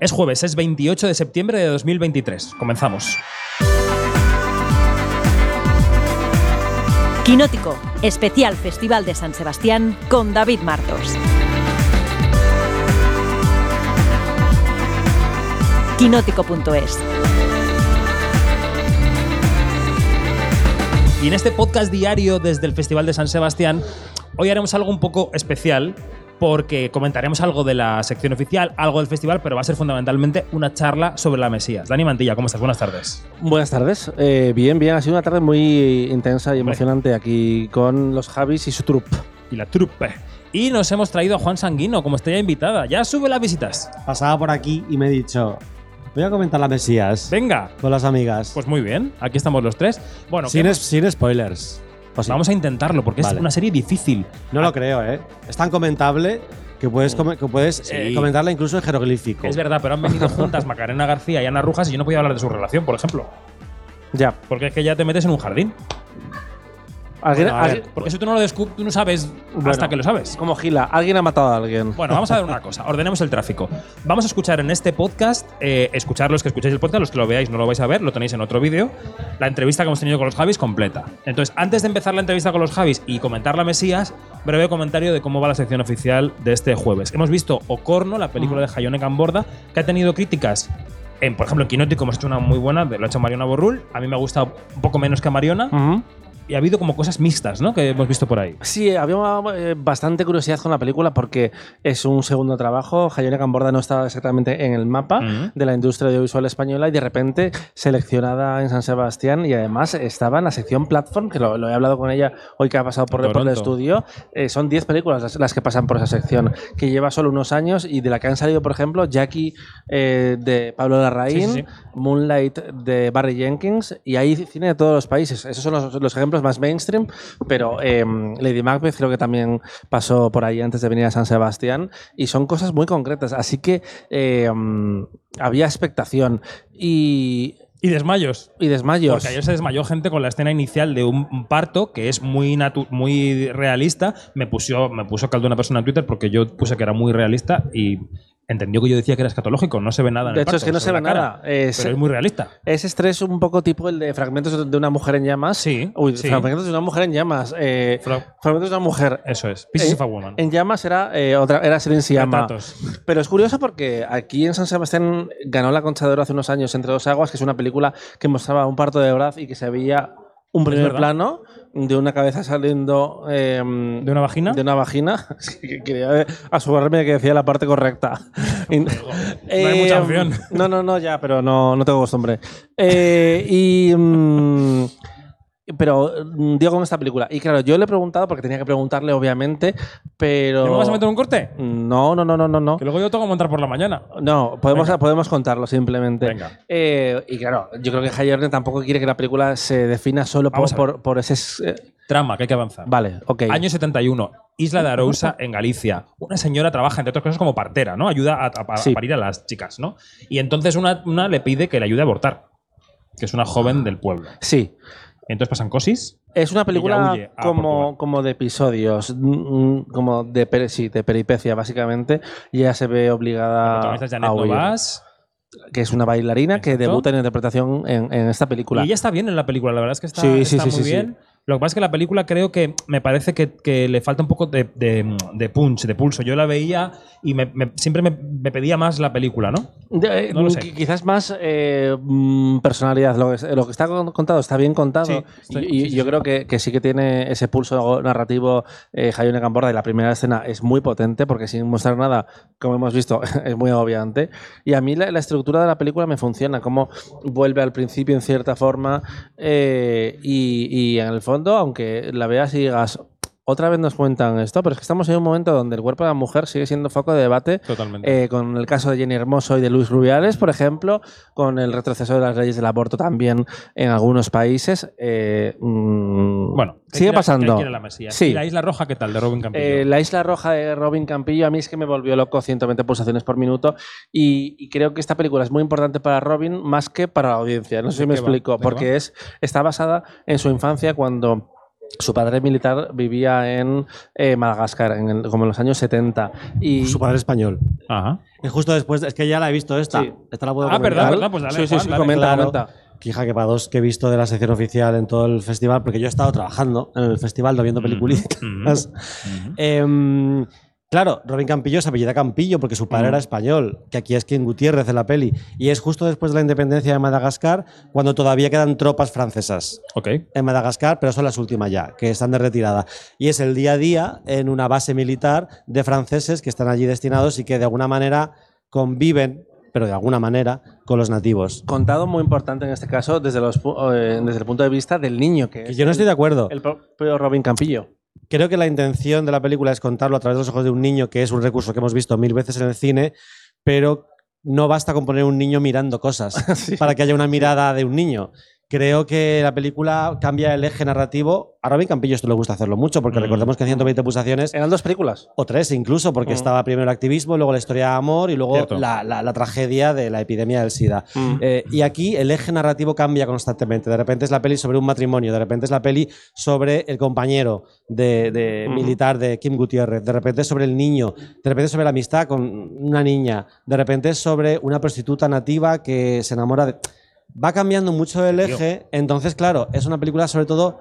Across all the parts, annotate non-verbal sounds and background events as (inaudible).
Es jueves, es 28 de septiembre de 2023. Comenzamos. Quinótico, especial Festival de San Sebastián con David Martos. Quinótico.es Y en este podcast diario desde el Festival de San Sebastián, hoy haremos algo un poco especial porque comentaremos algo de la sección oficial, algo del festival, pero va a ser fundamentalmente una charla sobre la Mesías. Dani Mantilla, ¿cómo estás? Buenas tardes. Buenas tardes. Eh, bien, bien. Ha sido una tarde muy intensa y emocionante aquí con los Javis y su troupe. Y la trupe. Y nos hemos traído a Juan Sanguino como estrella invitada. Ya sube las visitas. pasaba por aquí y me he dicho, voy a comentar la Mesías Venga. con las amigas. Pues muy bien, aquí estamos los tres. Bueno, sin, ¿qué- es- sin spoilers. ¿O sí? vamos a intentarlo porque es una serie difícil. No lo creo, ¿eh? Es tan comentable que puedes, que puedes eh, comentarla incluso en jeroglífico. Es verdad, pero han venido (laughs) juntas Macarena García y Ana Rujas y yo no podía hablar de su relación, por ejemplo. Ya. Porque es que ya te metes en un jardín. ¿Alguien, Bueno, a ver. Porque si tú no lo descubres, tú no sabes Bueno. hasta que lo sabes. como Gila, alguien ha matado a alguien. Bueno, vamos a ver una cosa. Ordenemos el tráfico. Vamos a escuchar en este podcast, eh, escuchar los que escucháis el podcast, los que lo veáis no lo vais a ver, lo tenéis en otro vídeo, la entrevista que hemos tenido con los Javis completa. Entonces, antes de empezar la entrevista con los Javis y comentar la Mesías, breve comentario de cómo va la sección oficial de este jueves. Hemos visto Ocorno, la película de Hayone Camborda, que ha tenido críticas. En, por ejemplo, en Quinótico hemos hecho una muy buena, lo ha hecho Mariona Borrul. A mí me ha gustado un poco menos que a Mariona. Ujú. Y ha habido como cosas mixtas, ¿no? Que hemos visto por ahí. Sí, había eh, bastante curiosidad con la película porque es un segundo trabajo. Hayone Camborda no estaba exactamente en el mapa de la industria audiovisual española y de repente seleccionada en San Sebastián y además estaba en la sección Platform, que lo, lo he hablado con ella hoy que ha pasado por, por el estudio. Eh, son 10 películas las, las que pasan por esa sección, que lleva solo unos años y de la que han salido, por ejemplo, Jackie eh, de Pablo Larraín, Sí, sí, sí. Moonlight de Barry Jenkins y hay cine de todos los países. Esos son los, los ejemplos más mainstream, pero eh, Lady Macbeth creo que también pasó por ahí antes de venir a San Sebastián y son cosas muy concretas. Así que eh, había expectación y, Y desmayos. y desmayos. Porque ayer se desmayó gente con la escena inicial de un un parto que es muy natu- muy realista. Me puso, me puso caldo una persona en Twitter porque yo puse que era muy realista y entendió que yo decía que era escatológico. No se ve nada en De el hecho, parto, es que no se ve la cara, nada. Es- pero es muy realista. Ese estrés un poco tipo el de fragmentos de una mujer en llamas. Sí, Uy, sí. fragmentos de una mujer en llamas. eh, Fra- fragmentos de una mujer. Eso es. Pieces Eh, of a Woman. En llamas era eh, otra, era Siyama. Retratos. Pero es curioso porque aquí en San Sebastián ganó la Concha de Oro hace unos años Entre dos aguas, que es una película que mostraba un parto de verdad y que se veía un primer plano de una cabeza saliendo eh, ¿De una vagina? de una vagina. (laughs) Quería asegurarme de que decía la parte correcta. (laughs) No hay mucha Eh, opción. No, no, no, ya, pero no, no tengo costumbre. Eh, y. mm, pero mm, digo con esta película. Y claro, yo le he preguntado, porque tenía que preguntarle, obviamente, pero. ¿No me vas a meter un corte? No, no, no, no, no. Que luego yo tengo que montar por la mañana. No, podemos, Venga. podemos contarlo simplemente. Venga. Eh, y claro, yo creo que Hayerne tampoco quiere que la película se defina solo por, por, por ese. eh, Trama, que hay que avanzar. vale, ok. Año 71, Isla de Arousa, en Galicia. Una señora trabaja, entre otras cosas, como partera, ¿no? Ayuda a, a- a Sí. parir a las chicas, ¿no? Y entonces una, una le pide que le ayude a abortar, que es una joven del pueblo. Sí. Entonces pasan cosis. Es una película huye como, como de episodios, mm, como de, peri- sí, de peripecia, básicamente. Y ella se ve obligada a huir. Novas. Que es una bailarina que debuta en interpretación en, en esta película. Y ella está bien en la película, la verdad es que está, Sí, sí, está sí, muy bien. Lo que pasa es que la película creo que me parece que, que le falta un poco de, de- de punch, de pulso. Yo la veía y me- me- siempre me, me pedía más la película, ¿no? Eh, No lo sé. qui- Quizás más eh, mm, personalidad. Lo que, lo que está con- contado está bien contado. Sí, estoy- y sí, sí, yo sí. creo que, que sí que tiene ese pulso narrativo eh, Hayone Camborda. Y la primera escena es muy potente porque sin mostrar nada, como hemos visto, (laughs) es muy agobiante. Y a mí la, la estructura de la película me funciona. Como vuelve al principio en cierta forma. eh, y, y en el fondo, aunque la veas y digas. Otra vez nos cuentan esto, pero es que estamos en un momento donde el cuerpo de la mujer sigue siendo foco de debate Totalmente. eh, con el caso de Jenny Hermoso y de Luis Rubiales, por ejemplo, con el retroceso de las leyes del aborto también en algunos países. eh, mm, bueno, ¿qué sigue pasando. la? Sí. ¿Y la Isla Roja qué tal, de Robin Campillo? Eh, la Isla Roja de Robin Campillo a mí es que me volvió loco 120 pulsaciones por minuto y, y creo que esta película es muy importante para Robin más que para la audiencia. No sé ¿De si me va? explico, ¿De qué porque es, está basada en su infancia cuando Su padre militar vivía en eh, Madagascar, en el- como en los años 70. Y Su padre español. Ajá. Es justo después, es que ya la he visto esta. Sí. Esta la puedo Ah, comentar. verdad, verdad, pues dale, sí, sí, Juan, sí, dale. comenta, Claro. comenta. Que hija que para dos que he visto de la sección oficial en todo el festival, porque yo he estado trabajando en el festival, no viendo peliculitas. Ujú. (laughs) Em, claro, Robin Campillo se apellida Campillo porque su padre era español, que aquí es King Gutiérrez en la peli. Y es justo después de la independencia de Madagascar, cuando todavía quedan tropas francesas Ok. en Madagascar, pero son las últimas ya, que están de retirada. Y es el día a día en una base militar de franceses que están allí destinados y que de alguna manera conviven, pero de alguna manera, con los nativos. Contado muy importante en este caso desde, los, eh, desde el punto de vista del niño, que, Que es yo no estoy de acuerdo. el propio Robin Campillo. Creo que la intención de la película es contarlo a través de los ojos de un niño, que es un recurso que hemos visto mil veces en el cine, pero no basta con poner un niño mirando cosas (laughs) para que haya una mirada de un niño. Creo que la película cambia el eje narrativo. A Robin Campillo esto le gusta hacerlo mucho, porque Mm. recordemos que en 120 pulsaciones, Eran dos películas. o tres incluso, porque Mm. estaba primero el activismo, luego la historia de amor y luego la, la- la tragedia de la epidemia del SIDA. Mm. Eh, y aquí el eje narrativo cambia constantemente. De repente es la peli sobre un matrimonio, de repente es la peli sobre el compañero de, de Ujú. militar de Kim Gutiérrez, de repente es sobre el niño, de repente sobre la amistad con una niña, de repente es sobre una prostituta nativa que se enamora de... Va cambiando mucho el eje, entonces claro, es una película sobre todo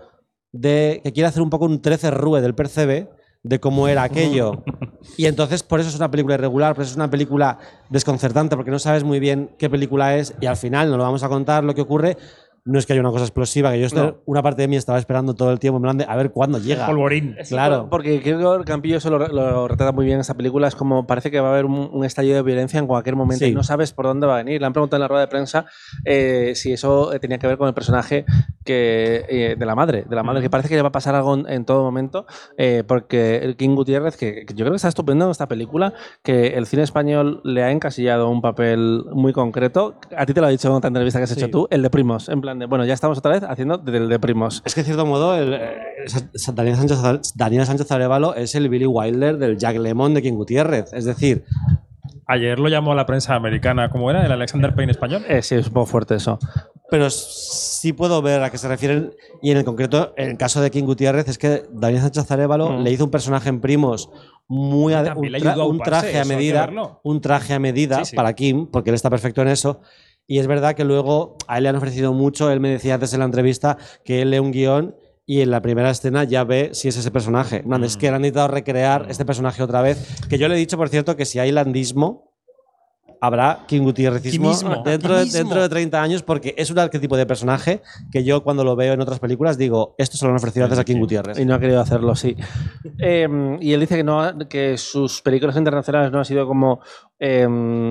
de que quiere hacer un poco un 13 rue del percebe de cómo era aquello. (laughs) Y entonces por eso es una película irregular, por eso es una película desconcertante, porque no sabes muy bien qué película es y al final no lo vamos a contar lo que ocurre. No es que haya una cosa explosiva, que yo estoy- No. una parte de mí estaba esperando todo el tiempo en plan de a ver cuándo llega. Polvorín. Claro. Porque creo que Campillo eso lo, lo retrata muy bien en esta película. Es como parece que va a haber un, un estallido de violencia en cualquier momento Sí. y no sabes por dónde va a venir. Le han preguntado en la rueda de prensa eh, si eso eh, tenía que ver con el personaje que, eh, de la madre, de la madre, que parece que le va a pasar algo en, en todo momento. eh, porque el King Gutiérrez, que, que yo creo que está estupendo en esta película, que el cine español le ha encasillado un papel muy concreto. A ti te lo ha dicho en otra entrevista que has Sí. hecho tú, el de Primos. En plan de, bueno, ya estamos otra vez haciendo del de Primos. Es que, en cierto modo, el, eh, Daniel, Sánchez, Daniel Sánchez Arevalo es el Billy Wilder del Jack Lemon de King Gutiérrez. Es decir, Ayer lo llamó la prensa americana, ¿cómo era? ¿El Alexander Payne español? Eh, sí, es un poco fuerte eso. pero sí puedo ver a qué se refieren. Y en el concreto, en el caso de King Gutiérrez, es que Daniel Sánchez Arevalo Mm. le hizo un personaje en primos muy un, le tra- ayudó a un traje a medida, un traje a medida Sí, sí. para Kim, porque él está perfecto en eso. Y es verdad que luego a él le han ofrecido mucho. Él me decía antes en la entrevista que él lee un guion y en la primera escena ya ve si es ese personaje. Plan, Es Mm. que le han intentado recrear este personaje otra vez. Que yo le he dicho, por cierto, que si hay landismo, habrá King Gutiérrezismo Kimismo, dentro, de, dentro de 30 años, porque es un arquetipo de personaje que yo cuando lo veo en otras películas digo, esto se lo han ofrecido antes a King Gutiérrez. Y no ha querido hacerlo, sí. Eh, y él dice que, no, que sus películas internacionales no han sido como eh,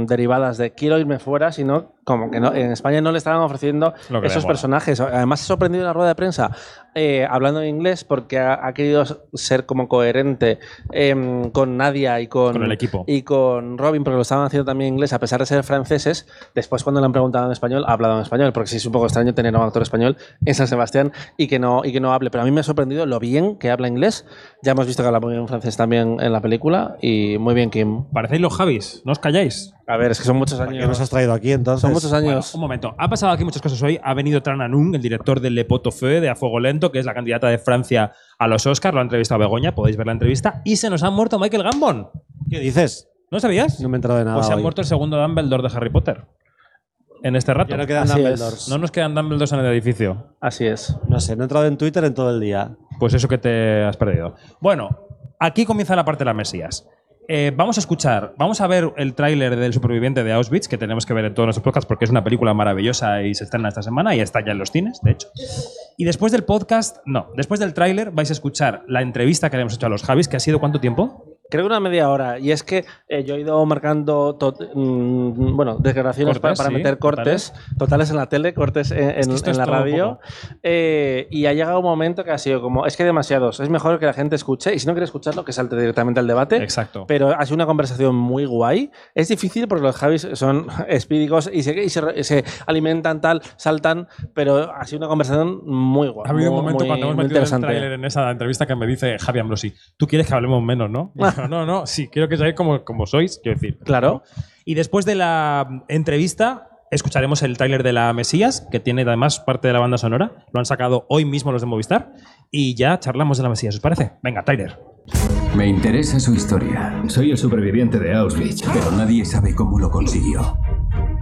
derivadas de quiero irme fuera, sino como que no, en España no le estaban ofreciendo esos personajes. Además, ha sorprendido en la rueda de prensa eh, hablando en inglés porque ha, ha querido ser como coherente eh, con Nadia y con, Con el equipo. y con Robin, porque lo estaban haciendo también en inglés, a pesar de ser franceses. Después, cuando le han preguntado en español, ha hablado en español, porque sí es un poco extraño tener a un actor español en San Sebastián y que no, y que no hable. Pero a mí me ha sorprendido lo bien que habla inglés. Ya hemos visto que habla muy bien francés también en la película y muy bien, Kim. Parecéis los Javis, no os calláis. A ver, es que son muchos ¿Por qué años. nos has traído aquí entonces? Son muchos Bueno, años. un momento. Ha pasado aquí muchas cosas hoy. Ha venido Tran Anung, el director de Le Pot au Feu, de A Fuego Lento, que es la candidata de Francia a los Oscars. Lo ha entrevistado Begoña, podéis ver la entrevista. Y se nos ha muerto Michael Gambon. ¿Qué dices? ¿No sabías? No me he enterado de nada. Pues se ha hoy. muerto el segundo Dumbledore de Harry Potter. En este rato. Ya no quedan Así es. Dumbledores. No nos quedan Dumbledores en el edificio. Así es. No sé, no he entrado en Twitter en todo el día. Pues eso que te has perdido. Bueno, aquí comienza la parte de la Mesías. Eh, vamos a escuchar, vamos a ver el tráiler del superviviente de Auschwitz, que tenemos que ver en todos nuestros podcasts porque es una película maravillosa y se estrena esta semana y está ya en los cines, de hecho. Y después del podcast, no, después del tráiler vais a escuchar la entrevista que le hemos hecho a los Javis, que ha sido ¿cuánto tiempo? Creo que una media hora. Y es que eh, yo he ido marcando to- mm, bueno, declaraciones Cortes, para, para sí, meter cortes, totales. en la tele, cortes en, Es que la radio. Eh, y ha llegado un momento que ha sido como, es que hay demasiados. Es mejor que la gente escuche. Y si no quiere escucharlo, que salte directamente al debate. Exacto. Pero ha sido una conversación muy guay. Es difícil porque los Javis son (laughs) espídicos y se, y se- se alimentan tal, saltan, pero ha sido una conversación muy guay. Ha habido muy- un momento muy- cuando hemos metido el tráiler en esa entrevista que me dice Javi Ambrosi, tú quieres que hablemos menos, ¿no? (laughs) Yo, (laughs) no, no, sí, quiero que seáis como, como sois, quiero decir. Claro. Y después de la entrevista, escucharemos el tráiler de la Mesías, que tiene además parte de la banda sonora. Lo han sacado hoy mismo los de Movistar. Y ya charlamos de la Mesías, ¿os parece? Venga, tráiler. Me interesa su historia. Soy el superviviente de Auschwitz, pero nadie sabe cómo lo consiguió.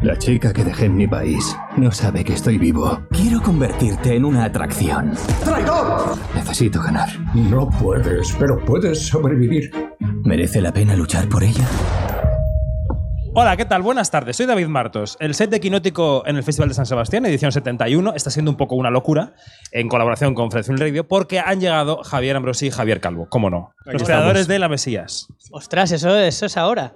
La chica que dejé en mi país no sabe que estoy vivo. Quiero convertirte en una atracción. ¡Traidor! Necesito ganar. No puedes, pero puedes sobrevivir. ¿Merece la pena luchar por ella? Hola, ¿qué tal? Buenas tardes. Soy David Martos. El set de Quinótico en el Festival de San Sebastián, edición 71, está siendo un poco una locura en colaboración con Fred Film Radio porque han llegado Javier Ambrosi y Javier Calvo. ¿Cómo no? Los creadores de La Mesías. Ostras, eso, eso es ahora.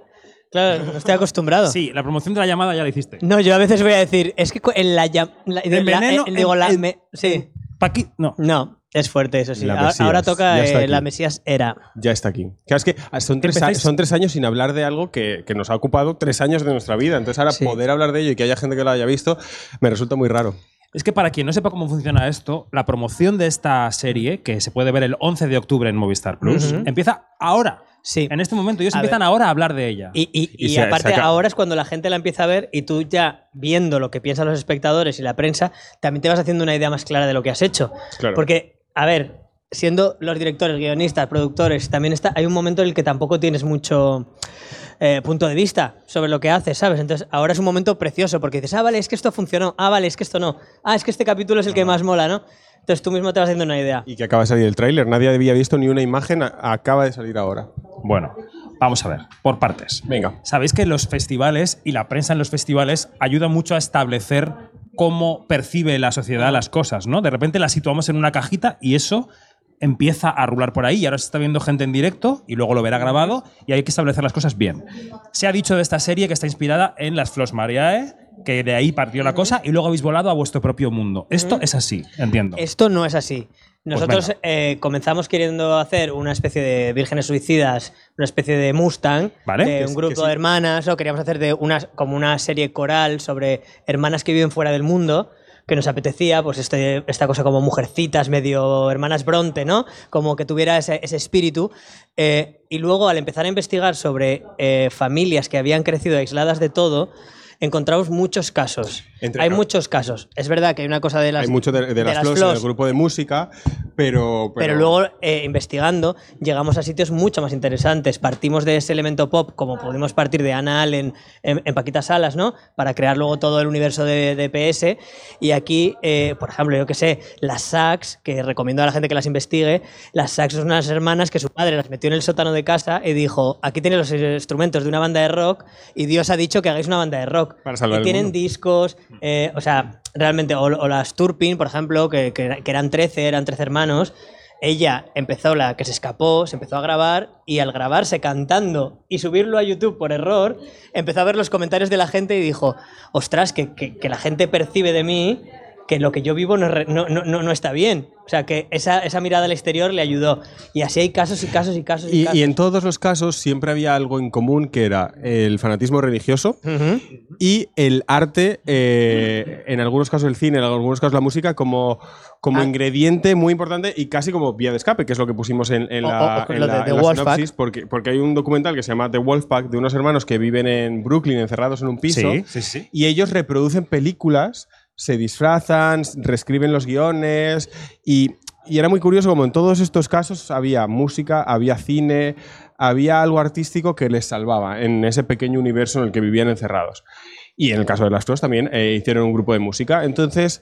Claro, no estoy acostumbrado. Sí, la promoción de la llamada ya la hiciste. No, yo a veces voy a decir, es que en la llam- la- De la- veneno eh, digo, en- la en- me- sí. Paqui, no. No, es fuerte eso sí. La Ahora- Mesías, Ahora toca ya está eh, aquí. la Mesías era. Ya está aquí. Claro, es que son tres, Empezáis- a- son tres años sin hablar de algo que, que nos ha ocupado tres años de nuestra vida. Entonces ahora Sí. poder hablar de ello y que haya gente que lo haya visto me resulta muy raro. Es que para quien no sepa cómo funciona esto, la promoción de esta serie, que se puede ver el 11 de octubre en Movistar Plus, empieza ahora. Sí. En este momento ellos A empiezan ver. ahora a hablar de ella. Y, y- Y y se- aparte, se ahora es cuando la gente la empieza a ver y tú ya viendo lo que piensan los espectadores y la prensa, también te vas haciendo una idea más clara de lo que has hecho. Claro. Porque, a ver, siendo los directores, guionistas, productores, también está, hay un momento en el que tampoco tienes mucho eh, punto de vista sobre lo que haces, ¿sabes? Entonces, ahora es un momento precioso porque dices, ah, vale, es que esto funcionó, ah, vale, es que esto no, ah, es que este capítulo es el que más mola, ¿no? Entonces tú mismo te vas haciendo una idea. Y que acaba de salir el tráiler. Nadie había visto ni una imagen. acaba de salir ahora. Bueno, vamos a ver, por partes. Venga. Sabéis que los festivales y la prensa en los festivales ayuda mucho a establecer cómo percibe la sociedad las cosas, ¿no? De repente las situamos en una cajita y eso empieza a rular por ahí y ahora se está viendo gente en directo y luego lo verá grabado y hay que establecer las cosas bien. Se ha dicho de esta serie que está inspirada en las Flos Mariae, que de ahí partió la cosa y luego habéis volado a vuestro propio mundo. Esto es así, entiendo. Esto no es así. Nosotros venga. eh, comenzamos queriendo hacer una especie de vírgenes suicidas, una especie de Mustang, Vale. de un grupo sí. de hermanas, o queríamos hacer de una, como una serie coral sobre hermanas que viven fuera del mundo, que nos apetecía, pues este, esta cosa como mujercitas, medio hermanas Bronte, ¿no? Como que tuviera ese, ese espíritu. Eh, y luego al empezar a investigar sobre eh, familias que habían crecido aisladas de todo, encontramos muchos casos. Entre- hay muchos casos. Es verdad que hay una cosa de las Hay mucho de, de las, flos en el grupo de música, pero. pero luego, eh, investigando, llegamos a sitios mucho más interesantes. Partimos de ese elemento pop, como pudimos partir de Ana Allen en, en Paquita Salas, ¿no? Para crear luego todo el universo de, de PS. Y aquí, eh, por ejemplo, yo que sé, las sax, que recomiendo a la gente que las investigue, las sax son unas hermanas que su padre las metió en el sótano de casa y dijo, aquí tenéis los instrumentos de una banda de rock y Dios ha dicho que hagáis una banda de rock. Para y tienen discos, eh, o sea, realmente, o, o las Turpin, por ejemplo, que, que- que eran 13, eran 13 hermanos. Ella empezó la que se escapó, se empezó a grabar y al grabarse cantando y subirlo a YouTube por error, empezó a ver los comentarios de la gente y dijo, ostras, que, que- que la gente percibe de mí que lo que yo vivo no, no, no- no- está bien. O sea, que esa, esa mirada al exterior le ayudó. Y así hay casos y casos y casos y, Y, casos. y en todos los casos siempre había algo en común que era el fanatismo religioso Ujú. y el arte, eh, en algunos casos el cine, en algunos casos la música, como, como Ah. ingrediente muy importante y casi como vía de escape, que es lo que pusimos en, en la, o- o en lo la- de en la Wolfpack. sinopsis, porque, porque hay un documental que se llama The Wolfpack de unos hermanos que viven en Brooklyn encerrados en un piso Sí, sí, sí. y ellos reproducen películas, se disfrazan, reescriben los guiones y, y era muy curioso como en todos estos casos había música, había cine, había algo artístico que les salvaba en ese pequeño universo en el que vivían encerrados. Y en el caso de las Flos también eh, hicieron un grupo de música. Entonces,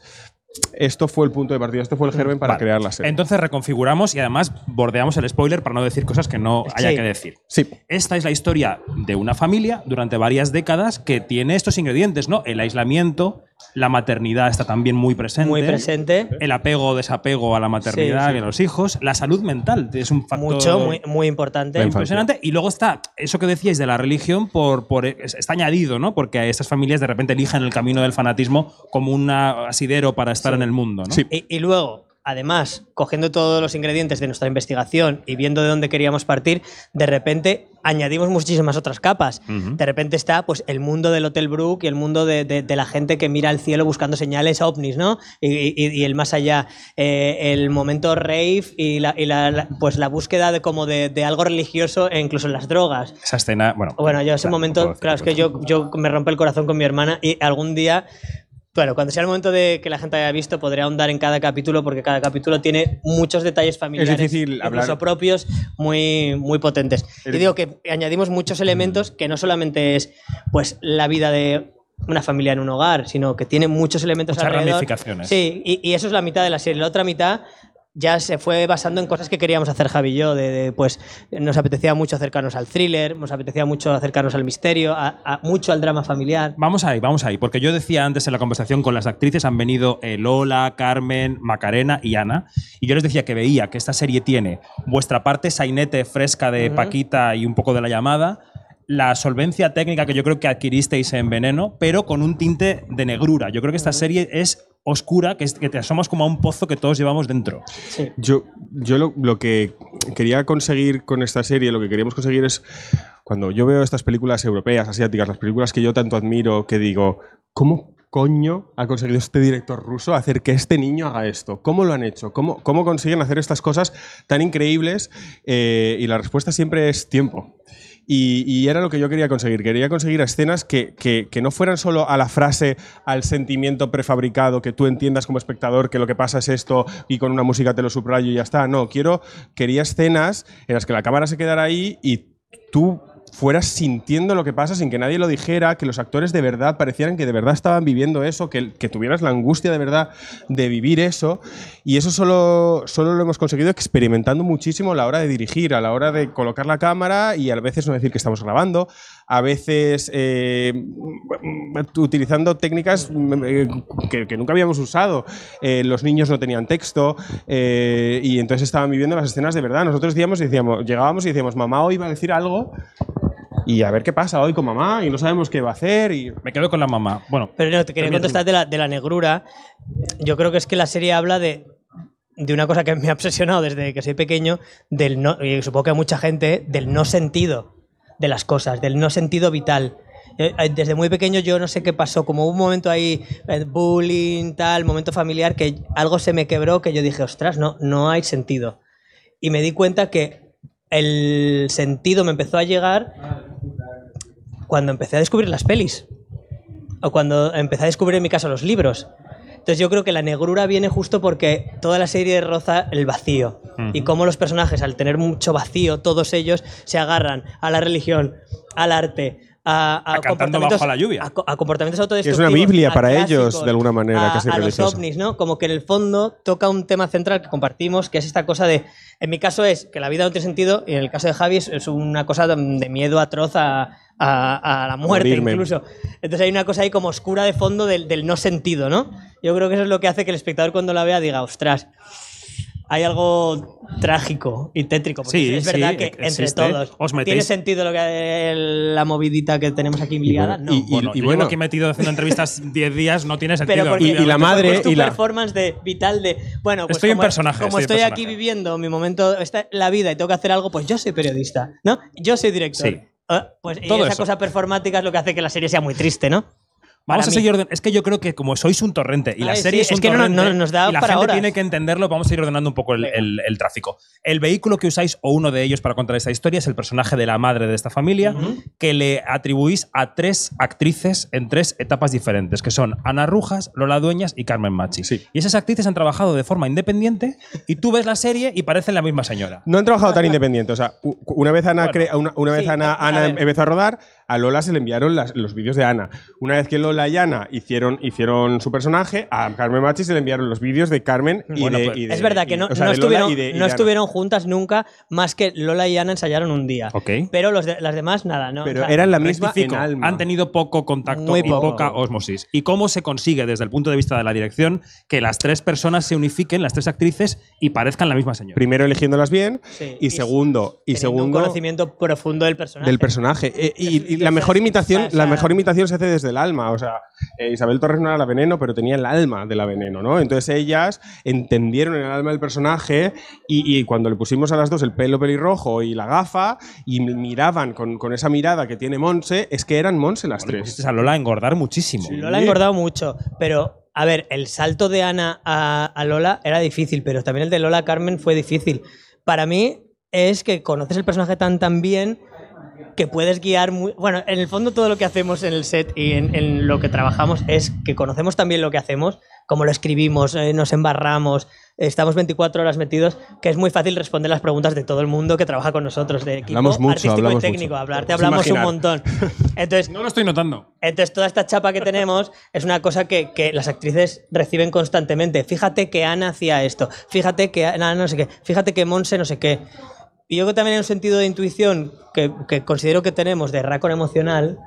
esto fue el punto de partida, esto fue el germen para Vale. crear la serie. Entonces reconfiguramos y además bordeamos el spoiler para no decir cosas que no haya Sí. que decir. sí, Esta es la historia de una familia durante varias décadas que tiene estos ingredientes, ¿no? El aislamiento, la maternidad está también muy presente. Muy presente. El apego o desapego a la maternidad Sí, sí. y a los hijos. La salud mental es un factor Mucho, muy, muy importante. Impresionante. Y luego está eso que decíais de la religión, por, por, es- está añadido, ¿no? Porque a estas familias de repente eligen el camino del fanatismo como un asidero para estar en el mundo, ¿no? Y luego, además, cogiendo todos los ingredientes de nuestra investigación y viendo de dónde queríamos partir, de repente añadimos muchísimas otras capas. De repente está pues, el mundo del Hotel Brook y el mundo de, de- de la gente que mira al cielo buscando señales ovnis, ¿no? Y, y- y el más allá. Eh, el momento rave y, la, y la- la- pues, la búsqueda de, como de, de algo religioso e incluso en las drogas. Esa escena, bueno. Bueno, yo ese claro, momento, claro, es que yo, yo me rompe el corazón con mi hermana y algún día, bueno, cuando sea el momento de que la gente haya visto, podré ahondar en cada capítulo porque cada capítulo tiene muchos detalles familiares, difícil incluso hablar- propios, muy, muy potentes. Y digo que añadimos muchos elementos que no solamente es pues la vida de una familia en un hogar, sino que tiene muchos elementos Muchas alrededor. ramificaciones. Sí, y, y eso es la mitad de la serie. La otra mitad ya se fue basando en cosas que queríamos hacer Javi y yo. De, de, pues nos apetecía mucho acercarnos al thriller, nos apetecía mucho acercarnos al misterio, a- a- mucho al drama familiar. Vamos ahí, vamos ahí, porque yo decía antes en la conversación con las actrices han venido eh, Lola, Carmen, Macarena y Ana, y yo les decía que veía que esta serie tiene vuestra parte sainete fresca de. Paquita y un poco de la llamada, la solvencia técnica que yo creo que adquiristeis en Veneno, pero con un tinte de negrura. Yo creo que esta serie es oscura, que, es, que te asomas como a un pozo que todos llevamos dentro. Sí. Yo, yo lo, lo que quería conseguir con esta serie, lo que queríamos conseguir es, cuando yo veo estas películas europeas, asiáticas, las películas que yo tanto admiro, que digo, ¿cómo coño ha conseguido este director ruso hacer que este niño haga esto? ¿Cómo lo han hecho? ¿Cómo, cómo consiguen hacer estas cosas tan increíbles? Eh, y la respuesta siempre es tiempo. Y, era lo que yo quería conseguir. Quería conseguir escenas que, que- que no fueran solo a la frase, al sentimiento prefabricado, que tú entiendas como espectador que lo que pasa es esto y con una música te lo subrayo y ya está. No, quiero, quería escenas en las que la cámara se quedara ahí y tú fueras sintiendo lo que pasa sin que nadie lo dijera, que los actores de verdad parecieran que de verdad estaban viviendo eso, que, que tuvieras la angustia de verdad de vivir eso. Y eso solo, solo lo hemos conseguido experimentando muchísimo a la hora de dirigir, a la hora de colocar la cámara y a veces no decir que estamos grabando, a veces eh, utilizando técnicas mm, eh, que, nunca habíamos usado. Eh, los niños no tenían texto y entonces estaban viviendo las escenas de verdad. Nosotros decíamos, decíamos, llegábamos y decíamos, mamá hoy va a decir algo y a ver qué pasa hoy con mamá y no sabemos qué va a hacer. Y Me quedo con la mamá. Bueno, Pero no, te quería contestar de la, de la negrura. Yo creo que es que la serie habla de, de una cosa que me ha obsesionado desde que soy pequeño, del no, y supongo que a mucha gente, del no sentido de las cosas, del no sentido vital. Eh, eh, Desde muy pequeño yo no sé qué pasó, como hubo un momento ahí, eh, bullying, tal, momento familiar, que algo se me quebró que yo dije, ostras, no, no hay sentido. Y me di cuenta que el sentido me empezó a llegar cuando empecé a descubrir las pelis. O cuando empecé a descubrir en mi caso los libros. Entonces yo creo que la negrura viene justo porque toda la serie roza el vacío. Y cómo los personajes, al tener mucho vacío, todos ellos se agarran a la religión, al arte, a, a A cantando comportamientos, bajo la lluvia. a a comportamientos Que es autodestructivos. una Biblia para ellos, de alguna manera, a, casi a los ovnis, ¿no? Como que en el fondo toca un tema central que compartimos, que es esta cosa de. En mi caso es que la vida no tiene sentido, y en el caso de Javi es, una cosa de de miedo atroz a, a- a la muerte, morirme. incluso. Entonces hay una cosa ahí como oscura de fondo del, del no sentido, ¿no? Yo creo que eso es lo que hace que el espectador cuando la vea diga, ostras. Hay algo trágico y tétrico. Porque Sí, es verdad sí, que entre todos. Os ¿Tiene sentido lo que la movidita que tenemos aquí ligada? no. y- bueno, y bueno. llevo aquí metido haciendo entrevistas (laughs) 10 días, no tiene sentido. Pero porque, Y- y la madre es tu y la- performance de vital de bueno pues Estoy en como, personaje, como estoy estoy, en aquí personaje. viviendo mi momento esta, la vida y tengo que hacer algo pues yo soy periodista no yo soy director Sí. Ah, pues y Todo esa eso. cosa performática es lo que hace que la serie sea muy triste no Vamos Para a mí. seguir orden- Es que yo creo que como sois un torrente y la Ay, serie sí, es un es que no- torrente no- nos da y la para gente horas. tiene que entenderlo, vamos a ir ordenando un poco el, Venga. el- el tráfico. El vehículo que usáis o uno de ellos para contar esta historia es el personaje de la madre de esta familia que le atribuís a tres actrices en tres etapas diferentes, que son Ana Rujas, Lola Dueñas y Carmen Machi. Sí. Y esas actrices han trabajado de forma independiente y tú ves la serie y parecen la misma señora. No han trabajado tan independiente. O sea, una vez Ana, Bueno, una, una vez sí, Ana, Ana empezó a rodar, a Lola se le enviaron las- los vídeos de Ana. Una vez que Lola y Ana hicieron, hicieron su personaje, a Carmen Machi se le enviaron los vídeos de Carmen y, Bueno, de, pues, y de- es verdad que y- no, o sea, no estuvieron, y de- y no estuvieron juntas nunca más que Lola y Ana ensayaron un día Ok. pero los de- las demás nada no Pero O sea, eran la misma en alma. han tenido poco contacto Muy y poca osmosis. ¿Y cómo se consigue desde el punto de vista de la dirección que las tres personas se unifiquen, las tres actrices, y parezcan la misma señora? Primero eligiéndolas bien Sí. y, Y segundo, y teniendo un segundo conocimiento profundo del personaje del personaje. Eh, y, y la mejor imitación, o sea, la mejor imitación se hace desde el alma. O sea, eh, Isabel Torres no era la veneno, pero tenía el alma de la veneno, ¿no? Entonces ellas entendieron el alma del personaje y, y cuando le pusimos a las dos el pelo pelirrojo y la gafa y miraban con, con esa mirada que tiene Monse, es que eran Monse las tres. A Lola a engordar muchísimo. Lola ha engordado mucho, pero a ver, el salto de Ana a, a Lola era difícil, pero también el de Lola a Carmen fue difícil. Para mí es que conoces el personaje tan tan bien que puedes guiar muy... Bueno, en el fondo todo lo que hacemos en el set y en, en lo que trabajamos es que conocemos también lo que hacemos, cómo lo escribimos, eh, nos embarramos, estamos 24 horas metidos, que es muy fácil responder las preguntas de todo el mundo que trabaja con nosotros, de equipo Hablamos mucho, artístico hablamos y técnico. mucho. Hablarte hablamos un montón. (laughs) Entonces, No lo estoy notando. entonces, toda esta chapa que tenemos es una cosa que, que las actrices reciben constantemente. Fíjate que Ana hacía esto, fíjate que Ana no sé qué, fíjate que Monse no sé qué. Y yo que también hay un sentido de intuición que, que considero que tenemos de racon emocional,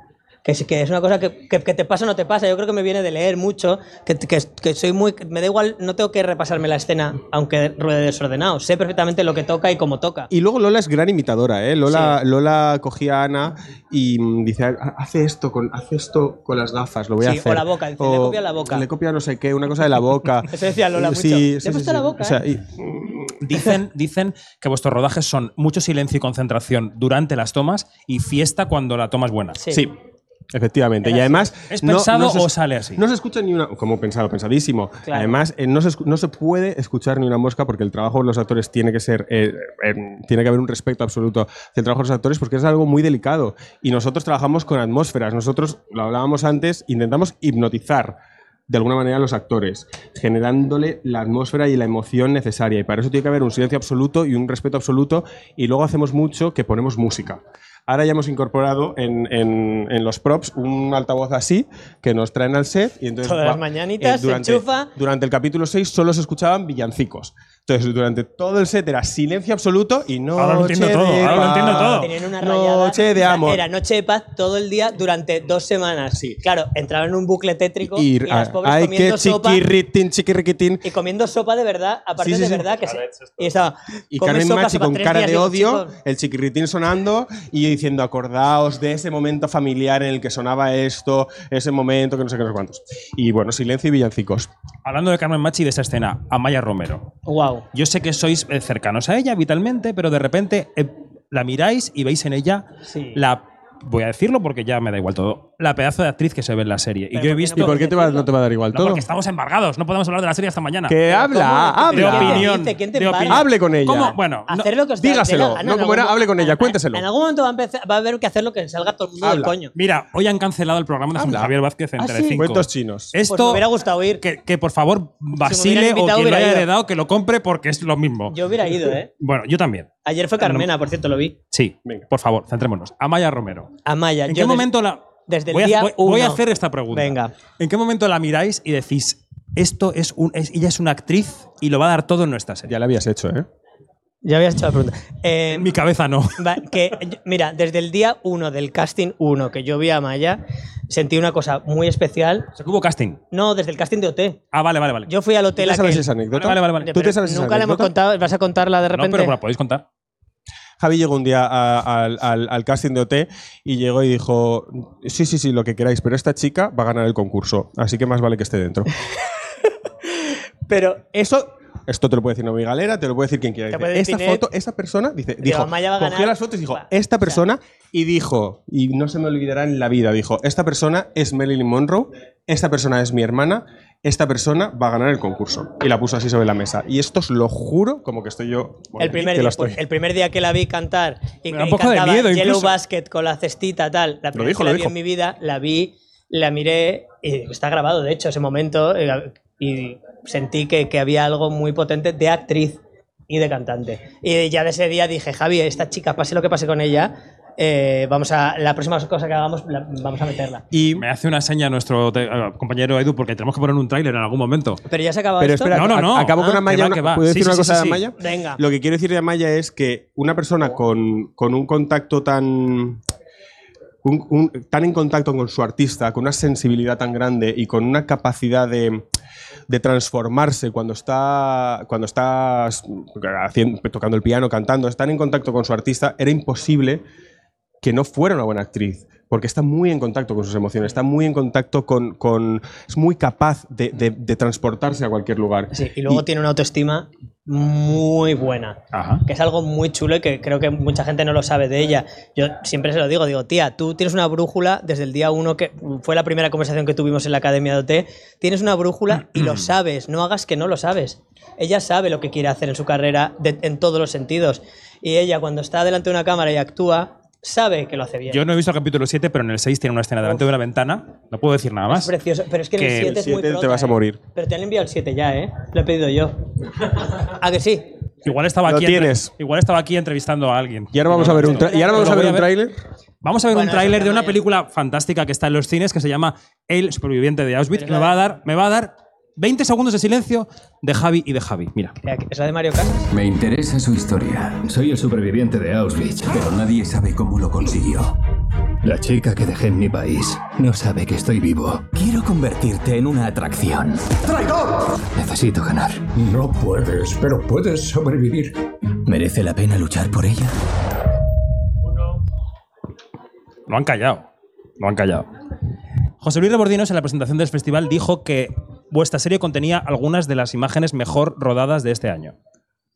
que es, que es una cosa que, que- que te pasa o no te pasa. Yo creo que me viene de leer mucho, que, que, que soy muy... Me da igual, no tengo que repasarme la escena, aunque ruede desordenado. Sé perfectamente lo que toca y cómo toca. Y luego Lola es gran imitadora, ¿eh? Lola, Lola cogía a Ana y mm, dice, "Ha- hace esto, con, hace esto con las gafas, lo voy a Sí, o hacer. la boca, dice, le copia la boca. Le copia no sé qué, una cosa de la boca. (laughs) Eso decía Lola mucho. Sí, Le sí, he puesto sí. la boca, O sea, ¿eh? y- Dicen, (laughs) dicen que vuestros rodajes son mucho silencio y concentración durante las tomas y fiesta cuando la toma es buena. Sí. Sí, efectivamente. Era Y además. ¿Es pensado se o sale así? No se escucha ni una. Como pensado, pensadísimo. Claro. Además, eh, no, se, no se puede escuchar ni una mosca porque el trabajo de los actores tiene que ser. eh, eh, tiene que haber un respeto absoluto hacia el trabajo de los actores porque es algo muy delicado. Y nosotros trabajamos con atmósferas. Nosotros, lo hablábamos antes, intentamos hipnotizar de alguna manera a los actores, generándole la atmósfera y la emoción necesaria. Y para eso tiene que haber un silencio absoluto y un respeto absoluto. Y luego hacemos mucho que ponemos música. Ahora ya hemos incorporado en, en- en los props un altavoz así que nos traen al set y entonces Todas las va- mañanitas, se durante, enchufa. durante el capítulo 6 solo se escuchaban villancicos. Entonces durante todo el set era silencio absoluto y no Ahora lo entiendo todo, ahora lo entiendo todo. Tenían una rayada. Noche de amor. Era noche de paz todo el día durante dos semanas. Sí. Claro, entraban en un bucle tétrico y, y, las pobres ay, que comiendo sopa. Y comiendo sopa de verdad, aparte Sí, sí, de verdad que se, Y estaba. Y Carmen sopa, Machi sopa, con cara de odio, chicos, el chiquirritín sonando y diciendo, acordaos de ese momento familiar en el que sonaba esto, ese momento que no sé qué, no sé cuántos. Y bueno, silencio y villancicos. Hablando de Carmen Machi y de esa escena, Amaya Romero. Wow. Yo sé que sois eh, cercanos a ella vitalmente, pero de repente eh, la miráis y veis en ella Sí. la. Voy a decirlo porque ya me da igual todo. La pedazo de actriz que se ve en la serie. Y yo he ¿por qué visto. ¿Y por qué te va- no te va a dar igual No, todo? porque estamos embargados. No podemos hablar de la serie hasta mañana. Que habla, habla. de ¿Quién te opinión. dice? ¿Quién te de opinión. Hable con ella. ¿Cómo? Bueno, no- Hacer lo que os dígaselo, no como era, hable con ella, cuénteselo. En algún momento va a, empezar, va a haber que hacer lo que salga todo el mundo del coño. Mira, hoy han cancelado el programa de Habla. Javier Vázquez en ¿Ah, Telecinco. Cuentos chinos. Esto, Pues me hubiera gustado ir. que, que, por favor Basile o invitado, quien lo haya heredado que lo compre porque es lo mismo. Yo hubiera ido, ¿eh? Bueno, yo también. Ayer fue Carmena, por cierto, lo vi. Sí, por favor, centrémonos. Amaya Romero. Amaya. ¿En qué momento la.? Desde el voy, a, día voy- voy a uno. hacer esta pregunta. Venga. ¿En qué momento la miráis y decís, esto es un. es- ella es una actriz y lo va a dar todo en nuestra serie? Ya la habías hecho, ¿eh? Ya habías hecho la pregunta. Eh, En mi cabeza no. (laughs) Va, que, yo- mira, desde el día 1 del casting 1 que yo vi a Maya, sentí una cosa muy especial. O sea, que hubo casting. No, desde el casting de OT. Ah, vale, vale, vale. Yo fui al ¿Tú hotel te sabes aquel. esa anécdota? Vale, vale, vale. ¿Tú te Pero sabes esa Nunca le hemos anécdota? contado, ¿vas a contarla de no, repente? pero me la podéis contar. Javi llegó un día a- al, al- al casting de OT y llegó y dijo, sí, sí, sí, lo que queráis, pero esta chica va a ganar el concurso, así que más vale que esté dentro. (laughs) Pero Eso, esto te lo puede decir Noemi Galera, te lo puede decir quien quiera. Dice, esta foto, esta persona, dice, Digo, dijo, cogió ganar. las fotos y dijo, Va, esta o sea. persona, y dijo, y no se me olvidará en la vida, dijo, esta persona es Marilyn Monroe, esta persona es mi hermana, esta persona va a ganar el concurso. Y la puso así sobre la mesa. Y esto os lo juro, como que estoy yo. bueno, el primer, que día, lo estoy. el primer día que la vi cantar y Me da que un poco de cantaba miedo Yellow incluso. Basket con la cestita tal, la primera dijo, vez que lo la vi dijo. en mi vida, la vi, la miré y está grabado de hecho ese momento eh, y sentí que, que había algo muy potente de actriz y de cantante. Y ya de ese día dije, Javi, esta chica, pase lo que pase con ella, eh, vamos a la próxima cosa que hagamos la- vamos a meterla. Y, Me hace una seña nuestro te- eh, compañero Edu porque tenemos que poner un tráiler en algún momento. Pero ya se ha acabado pero esto. espera, No, no, no. acabo Ah, con que Amaya. va, que va. ¿Puedo decir Sí, una sí, cosa sí, de sí. Amaya? Venga. Lo que quiero decir de Amaya es que una persona con, con un contacto tan. un- un- tan en contacto con su artista, con una sensibilidad tan grande y con una capacidad de, de transformarse cuando está, cuando está haciendo- tocando el piano, cantando, estar en contacto con su artista, era imposible que no fuera una buena actriz. Porque está muy en contacto con sus emociones, está muy en contacto con. con- es muy capaz de, de- de transportarse a cualquier lugar. Sí, y luego tiene una autoestima muy buena. Ajá. Que es algo muy chulo y que creo que mucha gente no lo sabe de ella. Yo siempre se lo digo, digo, tía, tú tienes una brújula desde el día uno, que fue la primera conversación que tuvimos en la Academia de OT, tienes una brújula y lo sabes, no hagas que no lo sabes. Ella sabe lo que quiere hacer en su carrera de- en todos los sentidos. Y ella cuando está delante de una cámara y actúa, sabe que lo hace bien. Yo no he visto el capítulo 7, pero en el 6 tiene una escena delante de una ventana. No puedo decir nada es más. precioso, pero es que, en Que el 7 es muy siete te vas a ¿eh? morir. Pero te han enviado el 7 ya, ¿eh? Lo he pedido yo. ¿A que sí? Igual estaba aquí. tienes. igual estaba aquí entrevistando a alguien. Y ahora vamos a ver un, y ahora vamos a ver un a ver. tráiler. Vamos a ver Bueno, un tráiler de una película fantástica que está en los cines que se llama El superviviente de Auschwitz. Me va a dar, me va a dar 20 segundos de silencio de Javi y de Javi. Mira. ¿Es la de Mario Casas? Me interesa su historia. Soy el superviviente de Auschwitz, pero nadie sabe cómo lo consiguió. La chica que dejé en mi país no sabe que estoy vivo. Quiero convertirte en una atracción. ¡Traidor! Necesito ganar. No puedes, pero puedes sobrevivir. ¿Merece la pena luchar por ella? Lo han callado. Lo han callado. José Luis Rebordinos en la presentación del festival dijo que vuestra serie contenía algunas de las imágenes mejor rodadas de este año.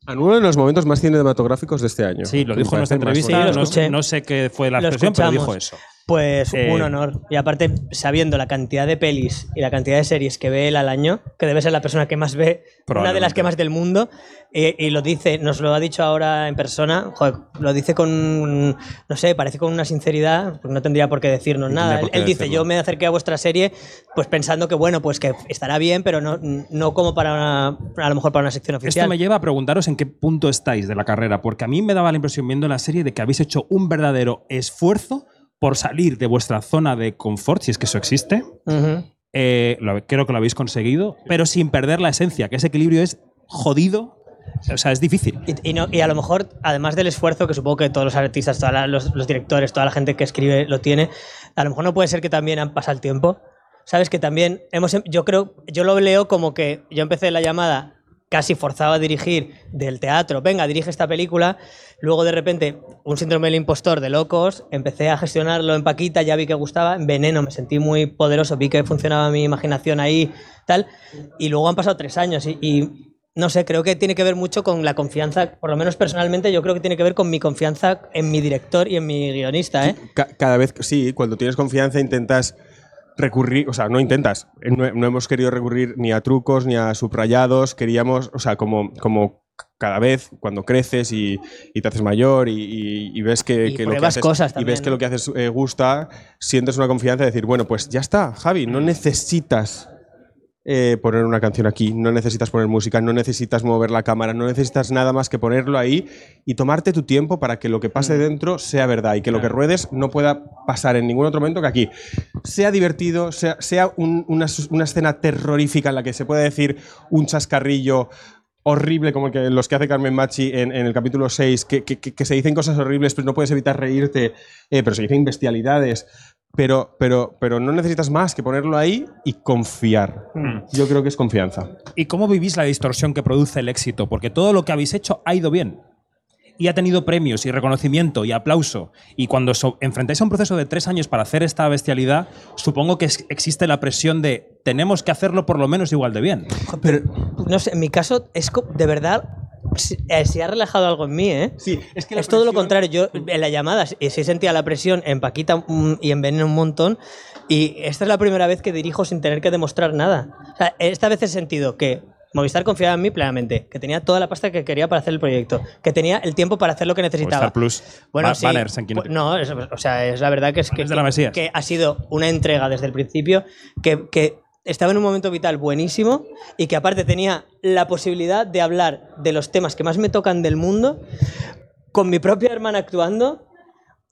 En uno de los momentos más cinematográficos de este año. Sí, lo dijo en nuestra entrevista. Sí, no, no sé qué fue la expresión, pero dijo eso. Pues Eh, un honor. Y aparte, sabiendo la cantidad de pelis y la cantidad de series que ve él al año, que debe ser la persona que más ve, una de las que más del mundo, y, y lo dice, nos lo ha dicho ahora en persona, joder, lo dice con, no sé, parece con una sinceridad, porque no tendría por qué decirnos No nada. Él, dice, yo me acerqué a vuestra serie pues pensando que, bueno, pues que estará bien, pero no, no como para una, a lo mejor para una sección Esto oficial. me lleva a preguntaros en qué punto estáis de la carrera, porque a mí me daba la impresión viendo la serie de que habéis hecho un verdadero esfuerzo por salir de vuestra zona de confort, si es que eso existe. Eh, lo- creo que lo habéis conseguido, pero sin perder la esencia, que ese equilibrio es jodido. O sea, es difícil. Y, y no- y a lo mejor, además del esfuerzo que supongo que todos los artistas, todos los, los directores, toda la gente que escribe lo tiene, a lo mejor no puede ser que también han pasado el tiempo. Sabes que también hemos, em- yo creo, yo lo leo como que yo empecé la llamada casi forzado a dirigir del teatro, venga, dirige esta película, luego de repente un síndrome del impostor de locos, empecé a gestionarlo en Paquita, ya vi que gustaba, en Veneno me sentí muy poderoso, vi que funcionaba mi imaginación ahí, tal, y luego han pasado tres años y, y no sé, creo que tiene que ver mucho con la confianza, por lo menos personalmente yo creo que tiene que ver con mi confianza en mi director y en mi guionista, ¿eh? Ca- cada vez, sí, cuando tienes confianza intentas recurrir, o sea, no intentas, eh, no, no hemos querido recurrir ni a trucos ni a subrayados, queríamos, o sea, como, como cada vez cuando creces y, y te haces mayor y, y- y ves que, lo que haces, cosas y ves que lo que haces eh, gusta, sientes una confianza de decir, bueno, pues ya está, Javi, no necesitas eh, poner una canción aquí, no necesitas poner música, no necesitas mover la cámara, no necesitas nada más que ponerlo ahí y tomarte tu tiempo para que lo que Mm. pase dentro sea verdad y que lo que ruedes no pueda pasar en ningún otro momento que aquí. Sea divertido, sea, sea un- una, una escena terrorífica en la que se puede decir un chascarrillo horrible como el que, los que hace Carmen Machi en, en el capítulo 6, que, que- que- que se dicen cosas horribles, pero no puedes evitar reírte, eh, pero se dicen bestialidades. Pero, pero, pero no necesitas más que ponerlo ahí y confiar. Yo creo que es confianza. ¿Y cómo vivís la distorsión que produce el éxito? Porque todo lo que habéis hecho ha ido bien. Y ha tenido premios y reconocimiento y aplauso. Y cuando so- enfrentáis a un proceso de tres años para hacer esta bestialidad, supongo que existe la presión de tenemos que hacerlo por lo menos igual de bien. Pero, no sé, en mi caso es de verdad, si, eh, si ha relajado algo en mí, ¿eh? Sí, es que la es todo lo contrario. Yo en la llamada sí sí sentía la presión en Paquita mm, y en Veneno un montón. Y esta es la primera vez que dirijo sin tener que demostrar nada. O sea, esta vez he sentido que Movistar confiaba en mí plenamente, que tenía toda la pasta que quería para hacer el proyecto, que tenía el tiempo para hacer lo que necesitaba. Movistar Plus, Bueno, ba- sí, banners en. No, es- o sea, es la verdad que es que, Banners de la Mesías. que ha sido una entrega desde el principio que, que estaba en un momento vital buenísimo y que aparte tenía la posibilidad de hablar de los temas que más me tocan del mundo con mi propia hermana actuando.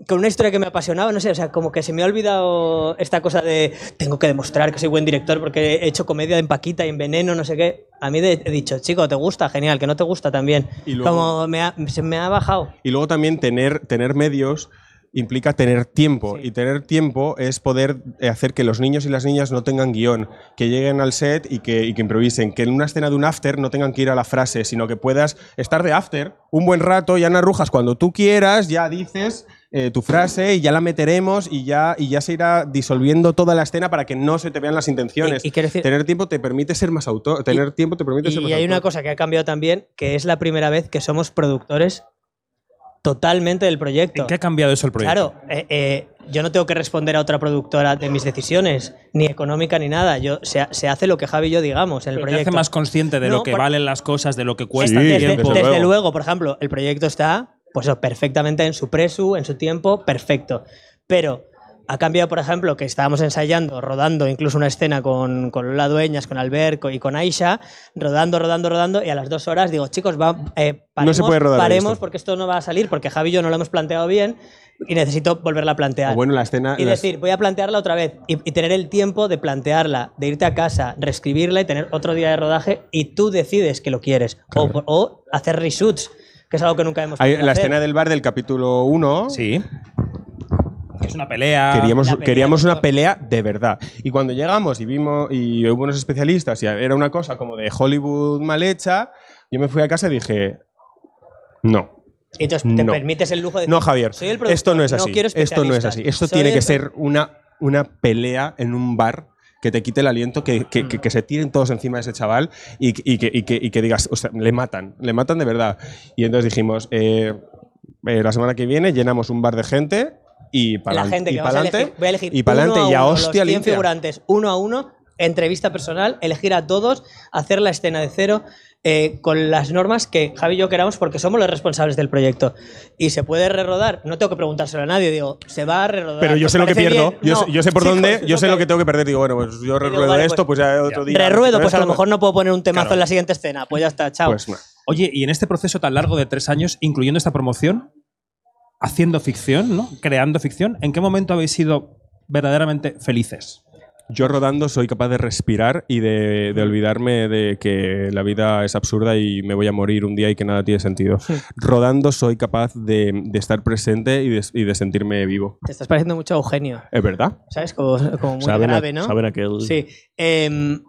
Con una historia que me apasionaba, no sé, o sea, como que se me ha olvidado esta cosa de tengo que demostrar que soy buen director porque he hecho comedia en Paquita y en Veneno, no sé qué. A mí he dicho, chico, ¿te gusta? Genial, que no te gusta también. Y luego- Como me ha- se me ha bajado. Y luego también tener, tener medios implica tener tiempo. Sí. Y tener tiempo es poder eh, hacer que los niños y las niñas no tengan guion, que lleguen al set y que, y que improvisen, que en una escena de un after no tengan que ir a la frase, sino que puedas estar de after un buen rato, ya narrujas cuando tú quieras, ya dices eh, tu frase y ya la meteremos y ya, y ya se irá disolviendo toda la escena para que no se te vean las intenciones. Y- y decir- tener tiempo te permite ser más autor. Tener tiempo te permite ser más Y hay una autor. cosa que ha cambiado también, que es la primera vez que somos productores totalmente del proyecto. ¿En qué ha cambiado eso el proyecto? Claro, eh, eh, yo no tengo que responder a otra productora de mis decisiones, ni económica ni nada. Yo, se, se hace lo que Javi y yo digamos en el Pero te proyecto. hace más consciente de No, lo que por- valen las cosas, de lo que cuesta Sí, desde, tiempo. desde desde luego. por ejemplo, el proyecto está pues perfectamente en su presu, en su tiempo, perfecto. Pero ha cambiado, por ejemplo, que estábamos ensayando, rodando incluso una escena con, con Lola Dueñas, con Alberto y con Aisha, rodando, rodando, rodando, y a las dos horas digo, chicos, va, eh, paremos, se puede rodar paremos esto. porque esto no va a salir, porque Javi y yo no lo hemos planteado bien y necesito volverla a plantear. O bueno, la escena. Y las- decir, voy a plantearla otra vez y, y tener el tiempo de plantearla, de irte a casa, reescribirla y tener otro día de rodaje y tú decides que lo quieres. O, o hacer reshoots, que es algo que nunca hemos hay- la hacer. escena del bar del capítulo 1. Sí. Es una pelea. Queríamos, pelea queríamos una pelea de verdad. Y cuando llegamos y vimos y hubo unos especialistas y era una cosa como de Hollywood mal hecha, yo me fui a casa y dije, no. Y entonces te No. permites el lujo de No, Javier, soy el productor, esto no es así. quiero esto no es así. Esto soy tiene que ser una, una pelea en un bar que te quite el aliento, que, que- que- que se tiren todos encima de ese chaval y, y que, y que- y que digas, o sea, le matan, le matan de verdad. Y entonces dijimos, eh, eh, la semana que viene llenamos un bar de gente y para la gente y que vas a elegir, voy a elegir y para uno adelante y a uno, hostia los 100 limpia. figurantes uno a uno, entrevista personal, elegir a todos, hacer la escena de cero eh, con las normas que Javi y yo queramos porque somos los responsables del proyecto. Y se puede rerodar, no tengo que preguntárselo a nadie, digo, se va a rerodar. Pero yo ¿os sé lo que pierdo, yo, No, sé, yo sé por chicos, dónde, (laughs) es yo sé lo que- tengo que perder. Digo, bueno, pues yo reruedo vale, esto, pues, pues ya otro día. Reruedo, pues a lo mejor no puedo poner un temazo Claro. en la siguiente escena. Pues ya está, chao. Pues no. Oye, y en este proceso tan largo de tres años, incluyendo esta promoción, haciendo ficción, ¿no? Creando ficción, ¿en qué momento habéis sido verdaderamente felices? Yo rodando soy capaz de respirar y de, de olvidarme de que la vida es absurda y me voy a morir un día y que nada tiene sentido. Rodando soy capaz de, de estar presente y de, y de sentirme vivo. Te estás pareciendo mucho a Eugenio. ¿Es verdad? ¿Sabes? Como, como muy Saben a- grave, ¿no? saben aquel- Sí. Em,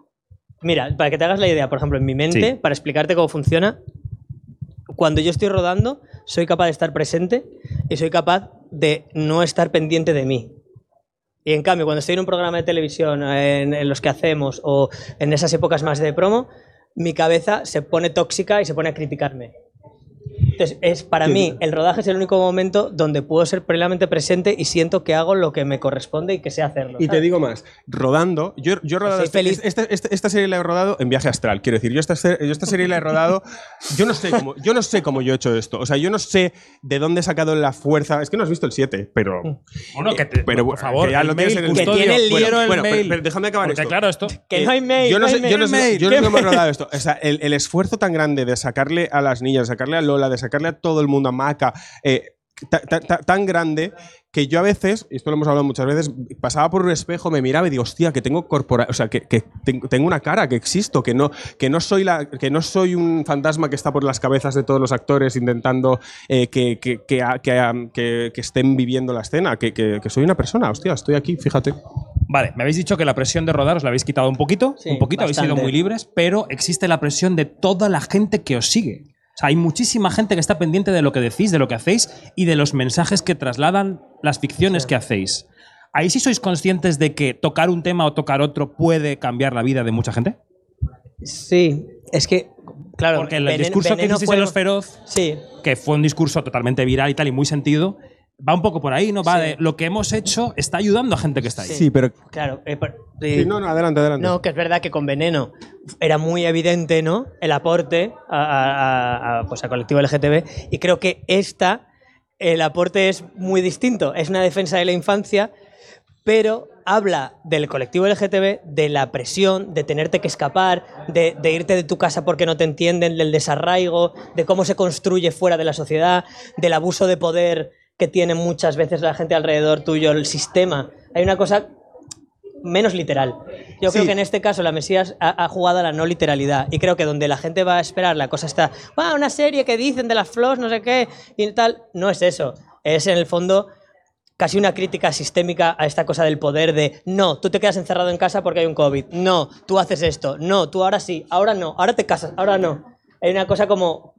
mira, para que te hagas la idea, por ejemplo, en mi mente, Sí. para explicarte cómo funciona, cuando yo estoy rodando, soy capaz de estar presente y soy capaz de no estar pendiente de mí. Y en cambio, cuando estoy en un programa de televisión, en, los que hacemos, o en esas épocas más de promo, mi cabeza se pone tóxica y se pone a criticarme. Entonces, es, para mí, el rodaje es el único momento donde puedo ser plenamente presente y siento que hago lo que me corresponde y que sé hacerlo. Y te digo más, rodando, yo, yo he rodado Soy este- feliz. este- este- esta serie la he rodado en viaje astral, quiero decir, yo esta, yo esta serie la he rodado, yo no sé cómo, yo no sé cómo yo he hecho esto, o sea, yo no sé de dónde he sacado la fuerza, es que no has visto el 7, pero Bueno, que te- pero por favor, que ya el lo tienes mail, en el Que custodio, tiene el libro, el bueno, pero- mail. pero déjame acabar Porque esto. claro, esto... Que no Eh, hay mail. Yo no, hay sé, yo no mail. sé- yo no (laughs) sé cómo he rodado esto. O sea, el, el esfuerzo tan grande de sacarle a las niñas, de sacarle a Lola, de sacarle a todo el mundo, a Maca, eh, ta- ta- ta- tan grande que yo a veces, y esto lo hemos hablado muchas veces, pasaba por un espejo, me miraba y digo, hostia, que tengo corpora, o sea, que, que tengo, una cara, que existo, que no, que no soy la, que no soy un fantasma que está por las cabezas de todos los actores intentando eh, que, que, que, que- que- que estén viviendo la escena, que, que- que soy una persona, hostia, estoy aquí, fíjate. Vale, me habéis dicho que la presión de rodar os la habéis quitado un poquito, Sí, un poquito, habéis sido bastante. muy libres, pero existe la presión de toda la gente que os sigue. O sea, hay muchísima gente que está pendiente de lo que decís, de lo que hacéis y de los mensajes que trasladan las ficciones que hacéis. ¿Ahí sí sois conscientes de que tocar un tema o tocar otro puede cambiar la vida de mucha gente? Sí, es que, claro. Porque el Veneno- discurso que hicisteis en Los Feroz, Sí, que fue un discurso totalmente viral y tal y muy sentido, va un poco por ahí, ¿no? Va Sí. de lo que hemos hecho está ayudando a gente que está ahí. Sí. pero... claro. eh, por- Sí, eh, no, no, adelante, adelante. No, que es verdad que con Veneno era muy evidente, ¿no? El aporte a, a- a- a, pues, a colectivo LGTB. Y creo que esta, el aporte es muy distinto. Es una defensa de la infancia, pero habla del colectivo LGTB, de la presión, de tenerte que escapar, de, de irte de tu casa porque no te entienden, del desarraigo, de cómo se construye fuera de la sociedad, del abuso de poder que tiene muchas veces la gente alrededor tuyo, el sistema. Hay una cosa menos literal. Yo creo que en este caso la Mesías ha, ha jugado a la no literalidad y creo que donde la gente va a esperar la cosa está, "Ah, una serie que dicen de las flores, no sé qué, y tal, no es eso. Es en el fondo casi una crítica sistémica a esta cosa del poder de, no, tú te quedas encerrado en casa porque hay un COVID, no, tú haces esto, no, tú ahora sí, ahora no, ahora te casas, ahora no. Hay una cosa como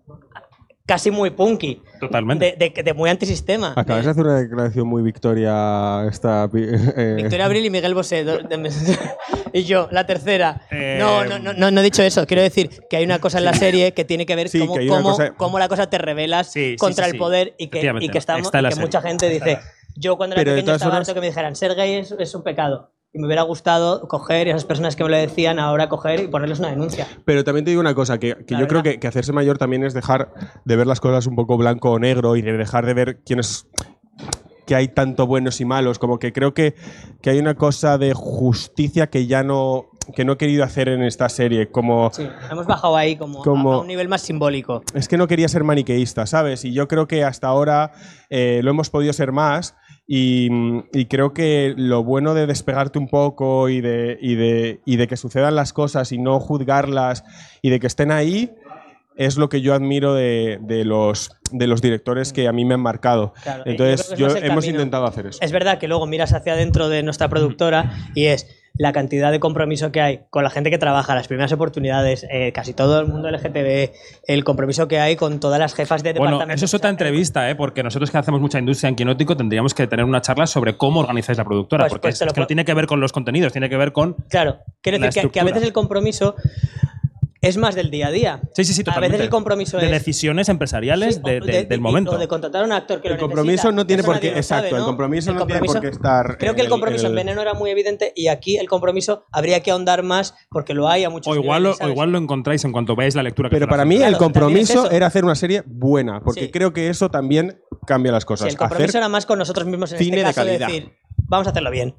casi muy punky. Totalmente. De, de- de muy antisistema. Acabas de hacer una declaración muy victoria esta. eh, Victoria Abril y Miguel Bosé. do- de- (laughs) y yo, la tercera. Eh, No, no, no, no, no he dicho eso. Quiero decir que hay una cosa en la serie que tiene que ver Sí, cómo, que cómo- cosa- cómo la cosa te revelas Sí, sí, contra sí, el sí. poder y que, y que, estamos, y que mucha gente dice, (laughs) yo cuando era Pero pequeño estaba harto que me dijeran, ser gay es, es un pecado. Y me hubiera gustado coger y esas personas que me lo decían ahora coger y ponerles una denuncia. Pero también te digo una cosa, que, que yo creo verdad. que, que hacerse mayor también es dejar de ver las cosas un poco blanco o negro y de dejar de ver quiénes que hay tanto buenos y malos. Como que creo que, que hay una cosa de justicia que ya no, que no he querido hacer en esta serie. Como Sí, hemos bajado ahí como, a- Como- a un nivel más simbólico. es que no quería ser maniqueísta, ¿sabes? Y yo creo que hasta ahora eh, lo hemos podido ser más. Y, y creo que lo bueno de despegarte un poco y de, y, de, y de que sucedan las cosas y no juzgarlas y de que estén ahí es lo que yo admiro de, de los, de los directores que a mí me han marcado. Claro, Entonces, yo yo, hemos camino. intentado hacer eso. Es verdad que luego miras hacia adentro de nuestra productora y es la cantidad de compromiso que hay con la gente que trabaja, las primeras oportunidades, eh, casi todo el mundo LGTB, el compromiso que hay con todas las jefas de Bueno, departamento. eso es otra entrevista, ¿eh? porque nosotros que hacemos mucha industria en Quinótico tendríamos que tener una charla sobre cómo organizáis la productora, Pues- porque pues es, que no tiene que ver con los contenidos, tiene que ver con... Claro, quiero decir que, que a veces el compromiso es más del día a día. Sí, sí, sí, A totalmente. veces el compromiso de es... decisiones empresariales Sí, de- de- de- del momento. O de contratar a un actor que El lo compromiso necesita. no tiene Eso por qué- sabe, exacto, el ¿no? compromiso no tiene por qué estar Creo que en el el- compromiso en en, el- Veneno era muy evidente y aquí el compromiso habría que ahondar más porque lo hay a muchos O igual, lo, niveles, o igual lo encontráis en cuanto veáis la lectura. que Pero para mí Claro, el es compromiso eso. era hacer una serie buena, porque Sí. creo que eso también cambia las Sí, cosas. el compromiso Hacer- era más con nosotros mismos en cine de este caso de, calidad. decir, vamos a hacerlo bien.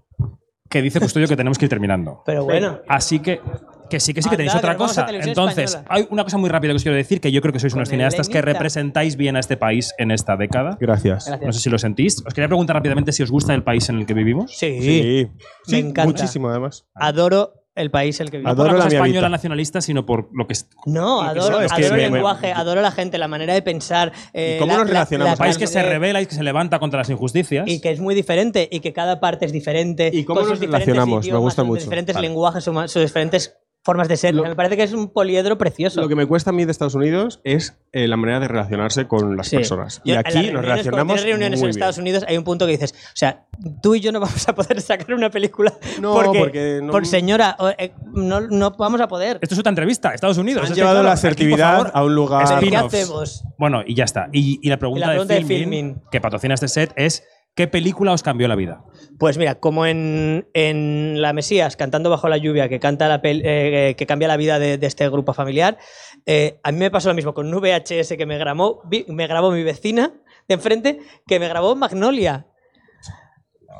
Que dice Custodio que tenemos que ir terminando. Pero bueno, Así que, que sí, que sí, que tenéis otra cosa. Entonces, española. hay una cosa muy rápida que os quiero decir, que yo creo que sois unos cineastas que representáis bien a este país en esta década. Gracias. Gracias. No sé si lo sentís. Os quería preguntar rápidamente si os gusta el país en el que vivimos. sí, Sí, sí, Me encanta. muchísimo además. adoro el país en el que No vivo. por Adoro la la cosa española miavita. nacionalista, sino por lo que es. No, Lo que adoro, es que adoro me- el me- lenguaje, adoro la gente, la manera de pensar. eh, ¿Y cómo la- nos la- relacionamos? la- Un país que se la- revela y que se levanta contra las injusticias. y que es muy diferente y que cada parte es diferente. ¿Y cómo nos sus relacionamos? Me idiomas, gusta sus mucho. diferentes Vale. lenguajes, sus, sus diferentes formas de ser. Lo- me parece que es un poliedro precioso. Lo que me cuesta a mí de Estados Unidos es eh, la manera de relacionarse con las Sí. personas. Yo, y en aquí nos relacionamos tienes reuniones muy en Estados bien. Unidos hay un punto que dices, o sea, tú y yo no (laughs) vamos a poder sacar una película No, porque, porque no- por señora, o, eh, no, no vamos a poder. Esto es otra entrevista, Estados Unidos. Han Es que, llevado claro, la aquí, asertividad favor, a un lugar. ¿Qué hacemos? Bueno, y ya está. Y, y la pregunta, Y la pregunta de, de filming, Filmin. que patrocina este set es ¿qué película os cambió la vida? Pues mira, como en, en La Mesías, cantando bajo la lluvia, que canta la pel- eh, que cambia la vida de, de este grupo familiar, eh, a mí me pasó lo mismo con un VHS que me grabó, me grabó mi vecina de enfrente, que me grabó Magnolia.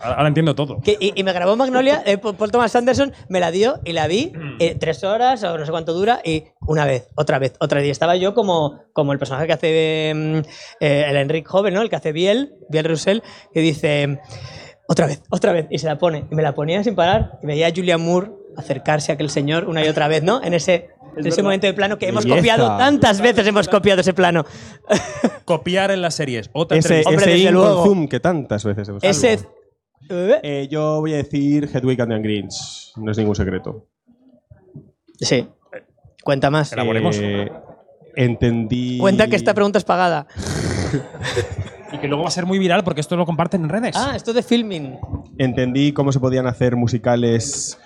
Ahora entiendo todo. Que- y, y me grabó Magnolia, eh, Paul Thomas Anderson me la dio y la vi eh, tres horas o no sé cuánto dura y una vez, otra vez, otra vez. Y estaba yo como, como el personaje que hace mm, eh, el Enrique joven, ¿no? El que hace Biel, Biel Russell, que dice otra vez, otra vez, y se la pone. Y me la ponía sin parar y veía a Julia Moore acercarse a aquel señor una y otra vez, ¿no? En ese, en ese momento de plano que hemos Belleza. copiado tantas veces, hemos copiado ese plano. Copiar en las series. Otra Ese, entrevista. Hombre, ese desde luego. zoom que tantas veces hemos Ese... hecho. Eh, yo voy a decir Hedwig and the Greens. No es ningún secreto. Sí. Cuenta más. Elaboremos. Eh, entendí. Cuenta que esta pregunta es pagada. (laughs) Y que luego va a ser muy viral porque esto lo comparten en redes. Ah, esto de filming. Entendí cómo se podían hacer musicales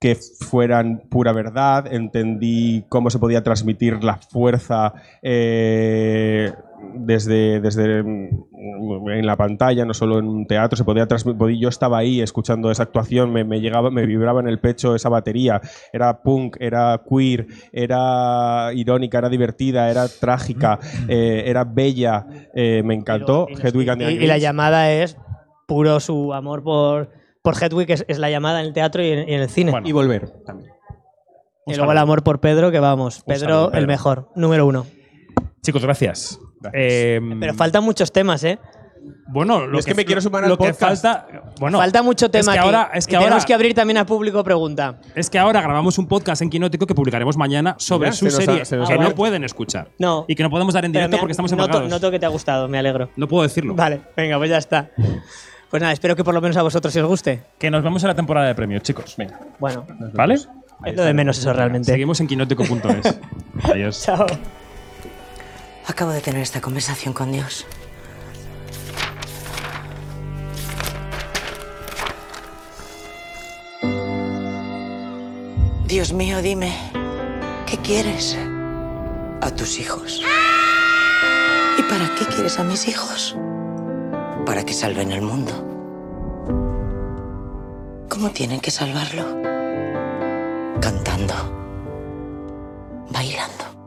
que fueran pura verdad. Entendí cómo se podía transmitir la fuerza eh, desde, desde mm, en la pantalla, no solo en un teatro. Se podía transmitir. Yo estaba ahí escuchando esa actuación, me, me llegaba, me vibraba en el pecho esa batería. Era punk, era queer, era irónica, era divertida, era trágica, eh, era bella. eh, me encantó. Y- Hedwig and the y, y la llamada es puro su amor por, por Hedwig, es, es la llamada en el teatro y en, y en el cine. Bueno. Y volver también. y luego el amor por Pedro, que vamos, Pedro, saludo, el mejor, número uno. Chicos, gracias. Eh, Pero faltan muchos temas, ¿eh? bueno, lo es que me quiero sumar al lo que podcast. falta, bueno, Falta mucho tema es que aquí. ahora, es que y ahora, tenemos que abrir también a público pregunta. es que ahora grabamos un podcast en Quinótico que publicaremos mañana sobre Mira, su se nos ha- serie se que ha no pueden escuchar No. y que no podemos dar en directo me- porque estamos noto, embargados. noto que te ha gustado, me alegro. No puedo decirlo. Vale, venga, pues ya está. Pues nada, espero que por lo menos a vosotros os guste. Que nos vemos en la temporada de premios, chicos. Venga. Bueno, ¿Vale? es lo de menos eso realmente. Seguimos en quinótico.es. (laughs) Adiós. Chao. Acabo de tener esta conversación con Dios. Dios mío, dime, ¿qué quieres a tus hijos? ¿Y para qué quieres a mis hijos? Para que salven el mundo. ¿Cómo tienen que salvarlo? Cantando. Bailando.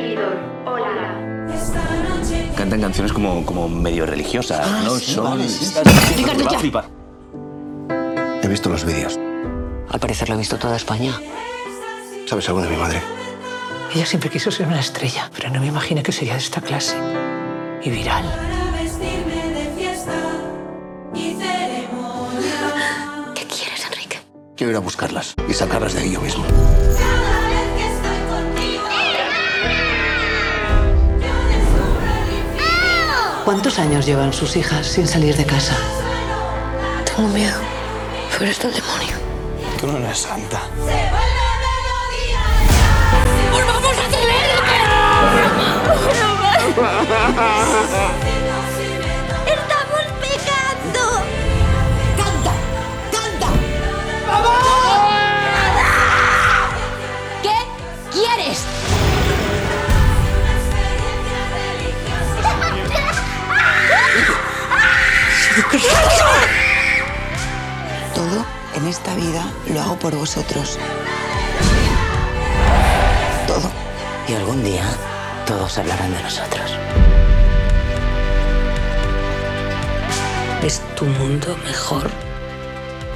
Seguidor, hola. Esta noche Cantan canciones como, como medio religiosas, Ah, ¿no? sí, Son. vale, sí. Flipar. He visto los vídeos. Al parecer lo ha visto toda España. ¿Sabes algo de mi madre? Ella siempre quiso ser una estrella, pero no me imaginé que sería de esta clase. Y viral. para vestirme de fiesta y ceremonia. ¿Qué quieres, Enrique? Quiero ir a buscarlas y sacarlas de ahí yo mismo. ¿Cuántos años llevan sus hijas sin salir de casa? Tengo miedo. Pero eres del demonio. Tú no eres santa. Se vuelve melodía. ¡Pues vamos a ¡Estamos esta vida lo hago por vosotros. Todo. Y algún día todos hablarán de nosotros. ¿Es tu mundo mejor?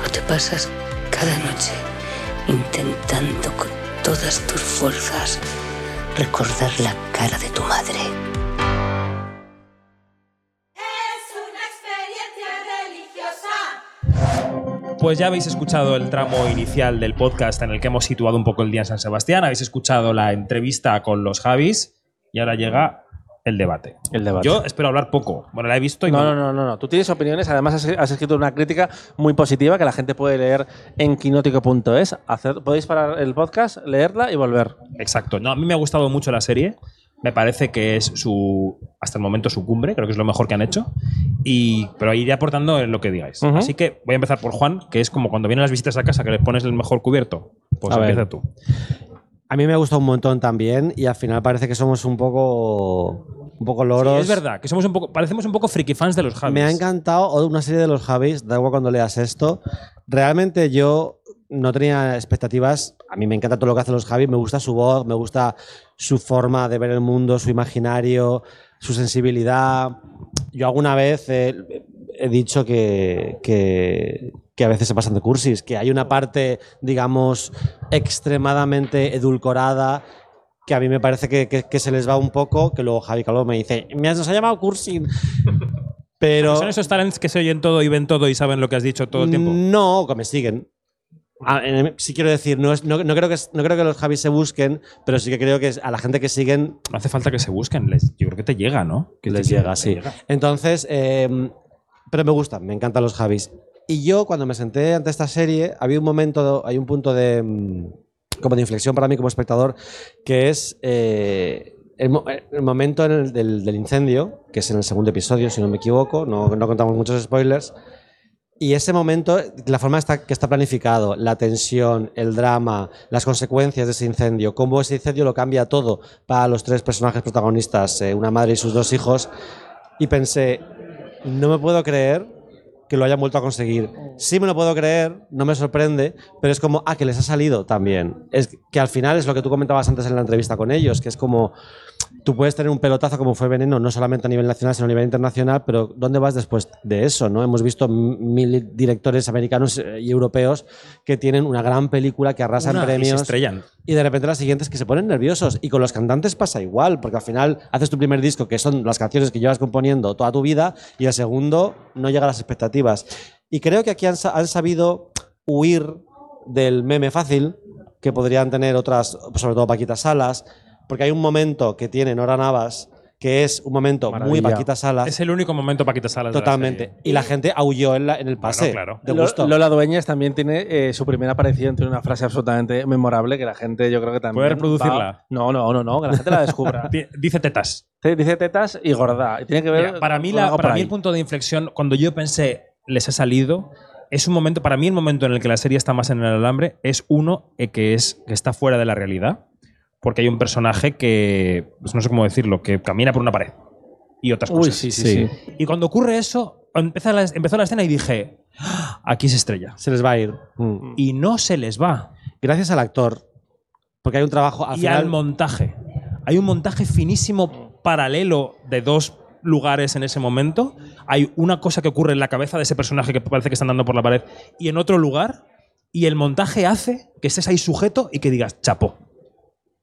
¿O te pasas cada noche intentando con todas tus fuerzas recordar la cara de tu madre? Pues ya habéis escuchado el tramo inicial del podcast en el que hemos situado un poco el día en San Sebastián, habéis escuchado la entrevista con los Javis y ahora llega el debate. El debate. Yo espero hablar poco. Bueno, la he visto y No, no, no, no, no. Tú tienes opiniones, además has, has escrito una crítica muy positiva que la gente puede leer en quinótico.es. Hacer, podéis parar el podcast, leerla y volver. Exacto. No, a mí me ha gustado mucho la serie. Me parece que es su, hasta el momento, su cumbre. Creo que es lo mejor que han hecho. Y, pero iré aportando en lo que digáis. Así que voy a empezar por Juan, que es como cuando vienen las visitas a casa que les pones el mejor cubierto. Pues A ver. empieza tú. A mí me gusta un montón también y al final parece que somos un poco, un poco loros. Sí, es verdad, que somos un poco, parecemos un poco friki fans de los Javis. Me ha encantado una serie de los Javis, da igual cuando leas esto. Realmente yo no tenía expectativas. A mí me encanta todo lo que hacen los Javis, me gusta su voz, me gusta su forma de ver el mundo, su imaginario, su sensibilidad. Yo alguna vez eh, he dicho que, que, que a veces se pasan de cursis, que hay una parte, digamos, extremadamente edulcorada que a mí me parece que, que- se les va un poco, que luego Javi Calvo me dice, me has, nos ha llamado cursi. Pero ¿Son esos talents que se oyen todo y ven todo y saben lo que has dicho todo el tiempo? no, que me siguen. Ah, en- sí quiero decir, no, es- no, no creo que, no creo que los Javis se busquen, pero sí que creo que a la gente que siguen No hace falta que se busquen. les- yo creo que te llega, ¿no? Que les llega, te sí. llega. Entonces, eh, pero me gustan, me encantan los Javis. Y yo, cuando me senté ante esta serie, había un momento, hay un punto de mm, como de inflexión para mí como espectador, que es eh, el, mo- el momento en el- del, del incendio, que es en el segundo episodio, si no me equivoco, no, no contamos muchos spoilers. Y ese momento, la forma está, que está planificado, la tensión, el drama, las consecuencias de ese incendio, cómo ese incendio lo cambia todo para los tres personajes protagonistas, eh, una madre y sus dos hijos. Y pensé, no me puedo creer que lo hayan vuelto a conseguir. Sí me lo puedo creer, no me sorprende, pero es como, ah, que les ha salido también. Es que al final es lo que tú comentabas antes en la entrevista con ellos, que es como, tú puedes tener un pelotazo como fue Veneno, no solamente a nivel nacional, sino a nivel internacional, pero ¿dónde vas después de eso? ¿no? Hemos visto mil directores americanos eh, y europeos que tienen una gran película que arrasa Una, en y se premios. estrellan. Y de repente las siguientes que se ponen nerviosos. Y con los cantantes pasa igual, porque al final haces tu primer disco, que son las canciones que llevas componiendo toda tu vida, y el segundo no llega a las expectativas. Y creo que aquí han, han sabido huir del meme fácil que podrían tener otras, sobre todo Paquita Salas, porque hay un momento que tiene Nora Navas que es un momento muy Maravilla. Paquita Salas. Es el único momento Paquita Salas. de la Totalmente. serie. Y la gente aulló en, la- en el pase. claro. De gusto. Lola Dueñas también tiene eh, su primera aparición, tiene una frase absolutamente memorable que la gente yo creo que también... ¿Puede reproducirla? va- No, no, no, no, que la gente la descubra. (laughs) Di- Dice tetas. Te- Dice tetas y gorda. Y tiene que ver Mira, para mí, la, para mí el punto de inflexión, cuando yo pensé, les ha salido, es un momento, para mí el momento en el que la serie está más en el alambre, es uno eh, que, es, que está fuera de la realidad, porque hay un personaje que, pues no sé cómo decirlo, que camina por una pared y otras Uy, cosas. sí, sí, sí. Y cuando ocurre eso, empezó la, empezó la escena y dije, "Ah, aquí se estrella. Se les va a ir. Mm. Y no se les va. Gracias al actor. Porque hay un trabajo. Al y final, al montaje. Hay un montaje finísimo paralelo de dos lugares en ese momento. Hay una cosa que ocurre en la cabeza de ese personaje que parece que está andando por la pared y en otro lugar. Y el montaje hace que estés ahí sujeto y que digas, chapo.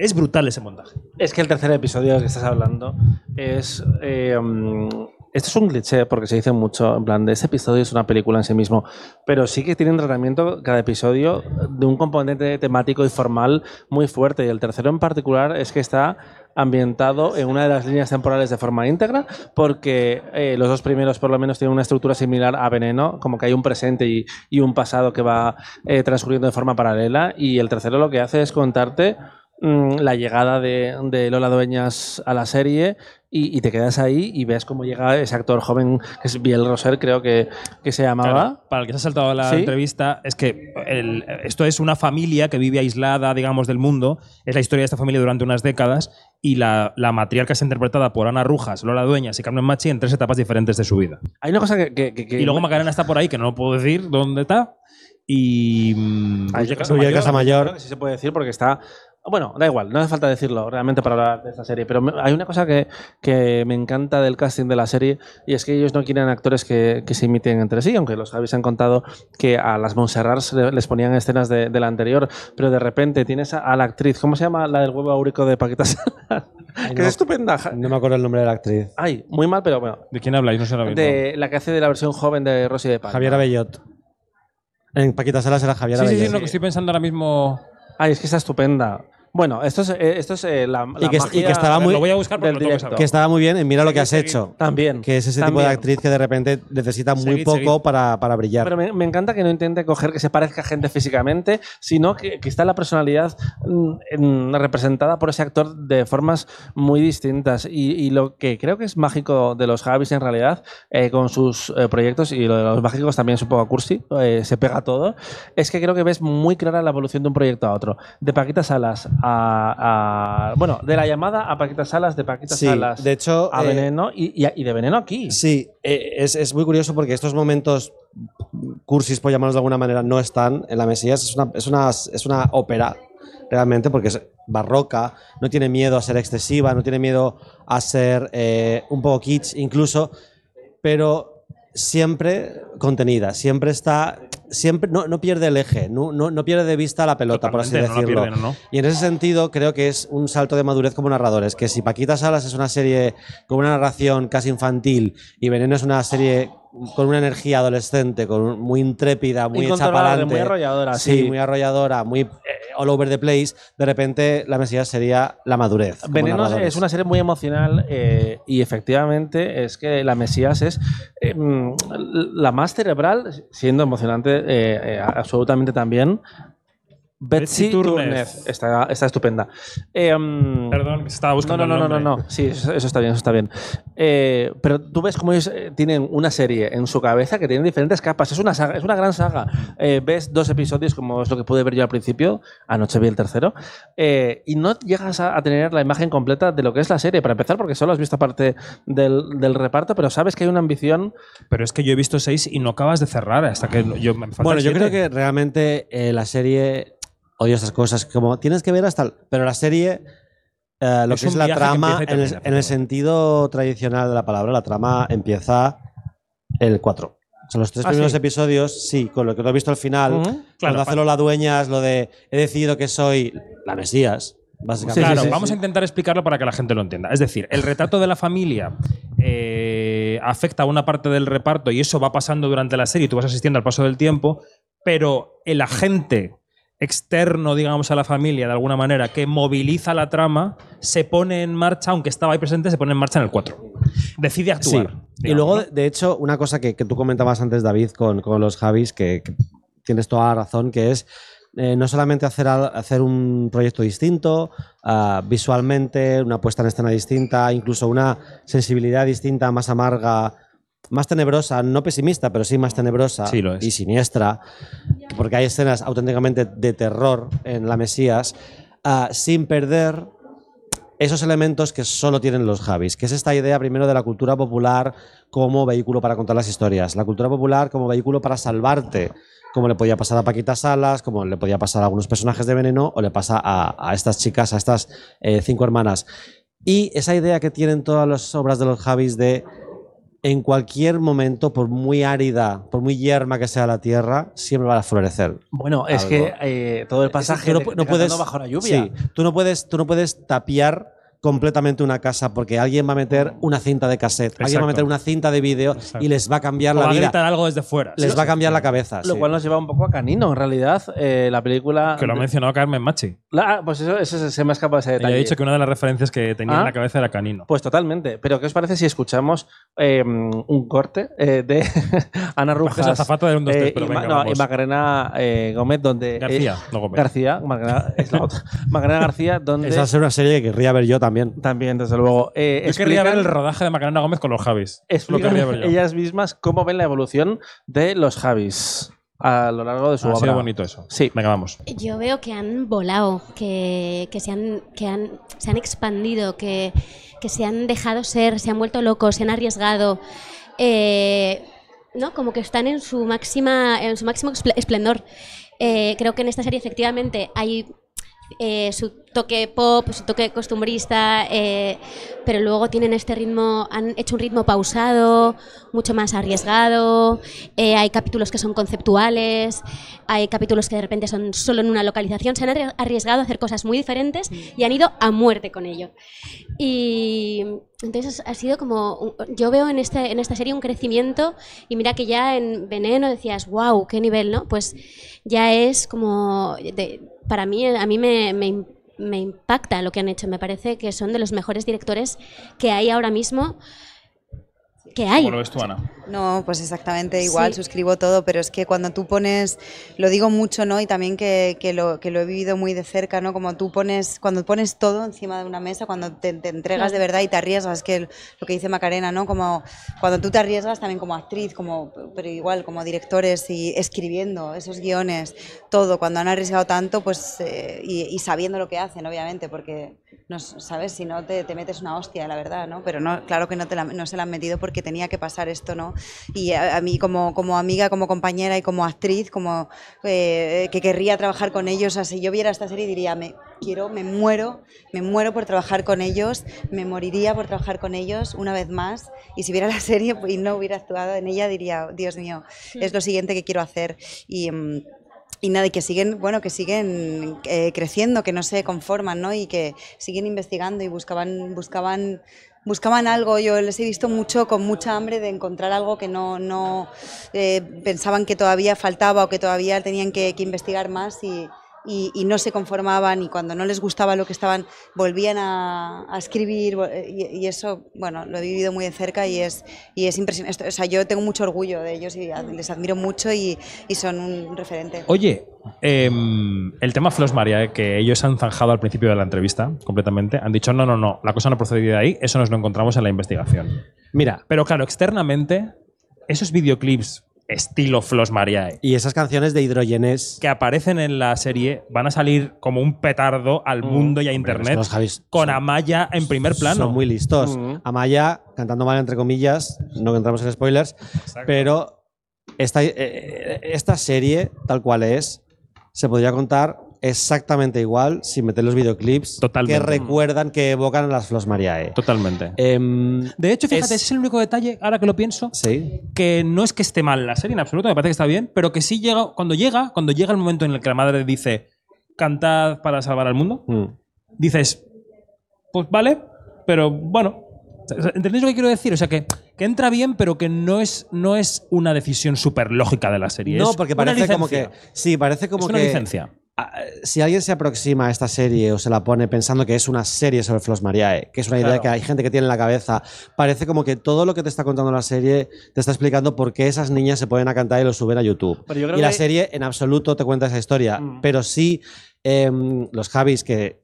Es brutal ese montaje. Es que el tercer episodio del que estás hablando es. eh, mm, esto es un cliché porque se dice mucho, en plan, de este episodio es una película en sí mismo, pero sí que tiene un tratamiento cada episodio de un componente temático y formal muy fuerte. Y el tercero en particular es que está ambientado en una de las líneas temporales de forma íntegra, porque eh, los dos primeros por lo menos tienen una estructura similar a Veneno, como que hay un presente y, un pasado que va eh, transcurriendo de forma paralela, y el tercero lo que hace es contarte la llegada de, de Lola Dueñas a la serie y, y te quedas ahí y ves cómo llega ese actor joven, que es Biel Roser, creo que, que se llamaba. Claro, para el que se ha saltado la ¿Sí? entrevista, es que el- esto es una familia que vive aislada, digamos, del mundo. Es la historia de esta familia durante unas décadas y la, la matriarca es interpretada por Ana Rujas, Lola Dueñas y Carmen Machi en tres etapas diferentes de su vida. Hay una cosa que... que- que- que- Y luego Macarena está por ahí, que no puedo decir dónde está. Y. mm, Ay, Casamayor. Casamayor. Creo que sí se puede decir porque está. Bueno, da igual, no hace falta decirlo realmente para hablar de esta serie, pero me- hay una cosa que, que me encanta del casting de la serie y es que ellos no quieren actores que, que se imiten entre sí, aunque los habéis han contado que a las Montserrat le- les ponían escenas de, de la anterior, pero de repente tienes a, a la actriz, ¿cómo se llama? La del huevo áurico de Paquita Salas, que no. es estupenda. No me acuerdo el nombre de la actriz. Ay, muy mal, pero bueno. ¿De quién habláis? No sé mismo. De la que hace de la versión joven de Rosy de Palma. Javier Abellot. En Paquita Salas era Javier Sí, sí, Abellot. sí, no, que estoy pensando ahora mismo. Ay, es que está estupenda. Bueno, esto es, eh, esto es eh, la, la Y que- y que magia estaba muy- Lo voy a buscar porque lo tengo que. Que estaba muy bien en Mira lo que has hecho. También. Que es ese tipo de actriz que de repente necesita muy Seguid, poco seguid. Para, para brillar. Pero me, me encanta que no intente coger que se parezca a gente físicamente, sino que, que está la personalidad mm, en- representada por ese actor de formas muy distintas. Y, y lo que creo que es mágico de los Javis en realidad, eh, con sus eh, proyectos, y lo de los mágicos también es un poco cursi, se pega todo, es que creo que ves muy clara la evolución de un proyecto a otro. De Paquita Salas a. a- bueno, de la llamada a Paquita Salas, de Paquita Sí, Salas de hecho, a eh, Veneno y, y a- y de Veneno aquí. Sí, eh, es, es muy curioso porque estos momentos cursis, por llamarlos de alguna manera, no están en la Mesías. Es una, es una, es una ópera, realmente, porque es barroca, no tiene miedo a ser excesiva, no tiene miedo a ser eh, un poco kitsch incluso, pero siempre contenida, siempre está, siempre no, no pierde el eje, no, no, no pierde de vista la pelota, por así decirlo. Y en ese sentido creo que es un salto de madurez como narradores, que si Paquita Salas es una serie con una narración casi infantil y Veneno es una serie con una energía adolescente, con muy intrépida, muy hecha para adelante, muy arrolladora, sí, muy arrolladora, muy eh, all over the place, de repente la Mesías sería la madurez. Veneno es una serie muy emocional eh, y efectivamente es que la Mesías es eh, mm, la más cerebral, siendo emocionante eh, eh, absolutamente también. Betsy. Túrnez. Está, está estupenda. Eh, mm, Perdón, estaba buscando no, no, el no, no, no, Sí, eso, eso está bien, eso está bien. Eh, pero tú ves cómo ellos eh, tienen una serie en su cabeza que tiene diferentes capas. Es una saga, es una gran saga. Eh, ves dos episodios, como es lo que pude ver yo al principio, anoche vi el tercero, eh, y no llegas a, a tener la imagen completa de lo que es la serie, para empezar, porque solo has visto parte del, del reparto, pero sabes que hay una ambición. Pero es que yo he visto seis y no acabas de cerrar hasta que yo me Bueno, yo siete. creo que realmente eh, la serie odio estas cosas, como tienes que ver hasta el- pero la serie eh, lo Es que es la trama en el, termina, en el sentido tradicional de la palabra, la trama empieza el 4. O sea, los tres Ah, primeros sí. episodios, sí, con lo que tú has visto al final, Ujú. cuando Claro, hace pa- Lola Dueñas, lo de he decidido que soy la Mesías, básicamente. Claro, sí, vamos sí. a intentar explicarlo para que la gente lo entienda. Es decir, el retrato de la familia eh, afecta a una parte del reparto y eso va pasando durante la serie y tú vas asistiendo al paso del tiempo, pero el agente externo, digamos, a la familia de alguna manera, que moviliza la trama, se pone en marcha, aunque estaba ahí presente, se pone en marcha en el 4. Decide Sí. actuar. Y luego, ¿no? de- hecho, una cosa que, que tú comentabas antes, David, con, con los Javis, que, que tienes toda la razón, que es eh, no solamente hacer, hacer un proyecto distinto, ah, visualmente, una puesta en escena distinta, incluso una sensibilidad distinta, más amarga, más tenebrosa, no pesimista, pero sí más tenebrosa Sí, lo es. y siniestra, porque hay escenas auténticamente de terror en la Mesías, ah, sin perder esos elementos que solo tienen los Javis, que es esta idea primero de la cultura popular como vehículo para contar las historias, la cultura popular como vehículo para salvarte, como le podía pasar a Paquita Salas, como le podía pasar a algunos personajes de Veneno o le pasa a, a estas chicas, a estas eh, cinco hermanas. Y esa idea que tienen todas las obras de los Javis de en cualquier momento, por muy árida, por muy yerma que sea la tierra, siempre va a florecer. Bueno, es que eh, todo el pasaje Tú no, de- pu- de no puedes bajo la lluvia. Sí, tú no puedes, tú no puedes tapiar completamente una casa porque alguien va a meter una cinta de cassette, alguien va a meter una cinta de vídeo y les va a cambiar O la va a vida. gritar algo desde fuera. Les Sí, va a cambiar sí. la cabeza. Lo sí. cual nos lleva un poco a Canino, en realidad. eh, la película. Que lo ha mencionado Carmen Machi. La- ah, pues eso, eso se- se me ha escapado ese Ella detalle. ha dicho que una de las referencias que tenía ¿Ah? en la cabeza era Canino. Pues totalmente. Pero ¿qué os parece si escuchamos eh, un corte eh, de (laughs) Ana Rujas de un, dos, tres, eh, pero y, venga, no, y Macarena eh, Gómez, donde García, no Gómez. García, Macarena, es la otra. Macarena García, (laughs) donde Esa es una serie que querría ver yo también. También desde luego eh, Yo querría ver el rodaje de Macarena Gómez con los Javis. Lo explican querría ver yo. ellas mismas cómo ven la evolución de los Javis a lo largo de su Ha obra. sido bonito eso. Sí. Venga, vamos. Yo veo que han volado, que, que, se, han, que han, se han expandido, que, que se han dejado ser, se han vuelto locos, se han arriesgado. eh, ¿no? Como que están en su máxima, en su máximo espl- esplendor. Eh, creo que en esta serie efectivamente hay eh, su toque pop, su toque costumbrista, eh, pero luego tienen este ritmo, han hecho un ritmo pausado, mucho más arriesgado, eh, hay capítulos que son conceptuales, hay capítulos que de repente son solo en una localización, se han arri- arriesgado a hacer cosas muy diferentes y han ido a muerte con ello. Y entonces ha sido como, yo veo en, este, en esta serie un crecimiento y mira que ya en Veneno decías, wow, qué nivel, ¿no? Pues ya es como, para mí, a mí me, me, me impacta lo que han hecho, me parece que son de los mejores directores que hay ahora mismo, que hay. ¿Cómo lo ves tú, Ana? No, pues exactamente igual, Sí. suscribo todo, pero es que cuando tú pones, lo digo mucho, ¿no? Y también que, que lo, que lo he vivido muy de cerca, ¿no? Como tú pones, cuando pones todo encima de una mesa, cuando te, te entregas Claro. de verdad y te arriesgas, que lo que dice Macarena, ¿no? Como cuando tú te arriesgas también como actriz, como, pero igual como directores y escribiendo esos guiones, todo, cuando han arriesgado tanto, pues, eh, y, y sabiendo lo que hacen, obviamente, porque, no, ¿sabes? Si no, te, te metes una hostia, la verdad, ¿no? Pero no, claro que no, te la- no se la han metido porque tenía que pasar esto, ¿no? Y a, a mí como, como amiga, como compañera y como actriz, como eh, que querría trabajar con ellos, o sea, si yo viera esta serie diría, me quiero, me muero, me muero por trabajar con ellos, me moriría por trabajar con ellos una vez más, y si viera la (laughs) serie y no hubiera actuado en ella, diría, Dios mío, es lo siguiente que quiero hacer. Y, mm, y nada, y que siguen, bueno, que siguen eh, creciendo, que no se conforman, ¿no? Y que siguen investigando y buscaban, buscaban, buscaban algo. Yo les he visto mucho con mucha hambre de encontrar algo que no, no eh, pensaban que todavía faltaba o que todavía tenían que, que investigar más y, y, y no se conformaban y cuando no les gustaba lo que estaban volvían a, a escribir y, y eso, bueno, lo he vivido muy de cerca y es, y es impresionante. O sea, yo tengo mucho orgullo de ellos y les admiro mucho y, y son un referente. Oye, em, el tema Flos María, eh, que ellos han zanjado al principio de la entrevista completamente, han dicho no, no, no, la cosa no procedió de ahí, eso nos lo encontramos en la investigación. Mira, Pero claro, externamente, esos videoclips estilo Flos Mariae y esas canciones de hidrogenés. que aparecen en la serie van a salir como un petardo al mundo y a Mm. Hombre, es que internet Javis con Amaya en primer plano. Son muy listos. Mm. Amaya, cantando mal entre comillas, no entramos en spoilers, pero esta, eh, esta serie, tal cual es, se podría contar exactamente igual sin meter los videoclips Totalmente. que recuerdan, que evocan a las Flos Mariae. Totalmente. Em, De hecho, fíjate, es- ese es el único detalle, ahora que lo pienso, sí. que no es que esté mal la serie en absoluto, me parece que está bien, pero que sí llega, cuando llega, cuando llega el momento en el que la madre dice, cantad para salvar al mundo, Mm. dices, pues vale, pero bueno. O sea, ¿Entendéis lo que quiero decir? O sea, que, que entra bien, pero que no es, no es una decisión súper lógica de la serie. No, es porque una parece como que. licencia. Sí, parece como Es una que. licencia. Si alguien se aproxima a esta serie o se la pone pensando que es una serie sobre Flos Mariae, que es una idea Claro. que hay gente que tiene en la cabeza, parece como que todo lo que te está contando la serie te está explicando por qué esas niñas se pueden a cantar y lo suben a YouTube. Pero yo creo y la serie en absoluto te cuenta esa historia, Mm. pero sí em, los Javis que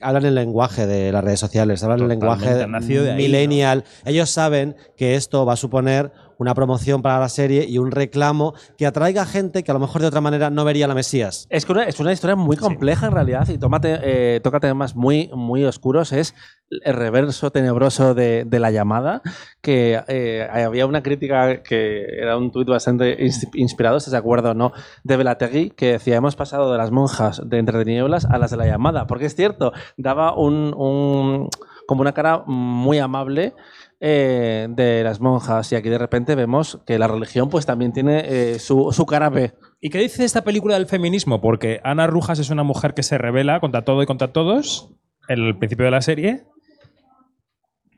hablan el lenguaje de las redes sociales, hablan el lenguaje ahí, millennial, ellos saben que esto va a suponer una promoción para la serie y un reclamo que atraiga gente que a lo mejor de otra manera no vería la Mesías. Es que una, es una historia muy compleja en realidad y tómate, eh, toca temas muy, muy oscuros. Es el reverso tenebroso de, de la llamada, que eh, había una crítica que era un tuit bastante ins- inspirado, si se acuerda o no, de Belategui, que decía, hemos pasado de las monjas de Entre Tinieblas a las de la llamada. Porque es cierto, daba un, un- como una cara muy amable eh, de las monjas y aquí de repente vemos que la religión pues también tiene eh, su, su cara. ¿Y qué dice esta película del feminismo? Porque Ana Rujas es una mujer que se revela contra todo y contra todos en el principio de la serie.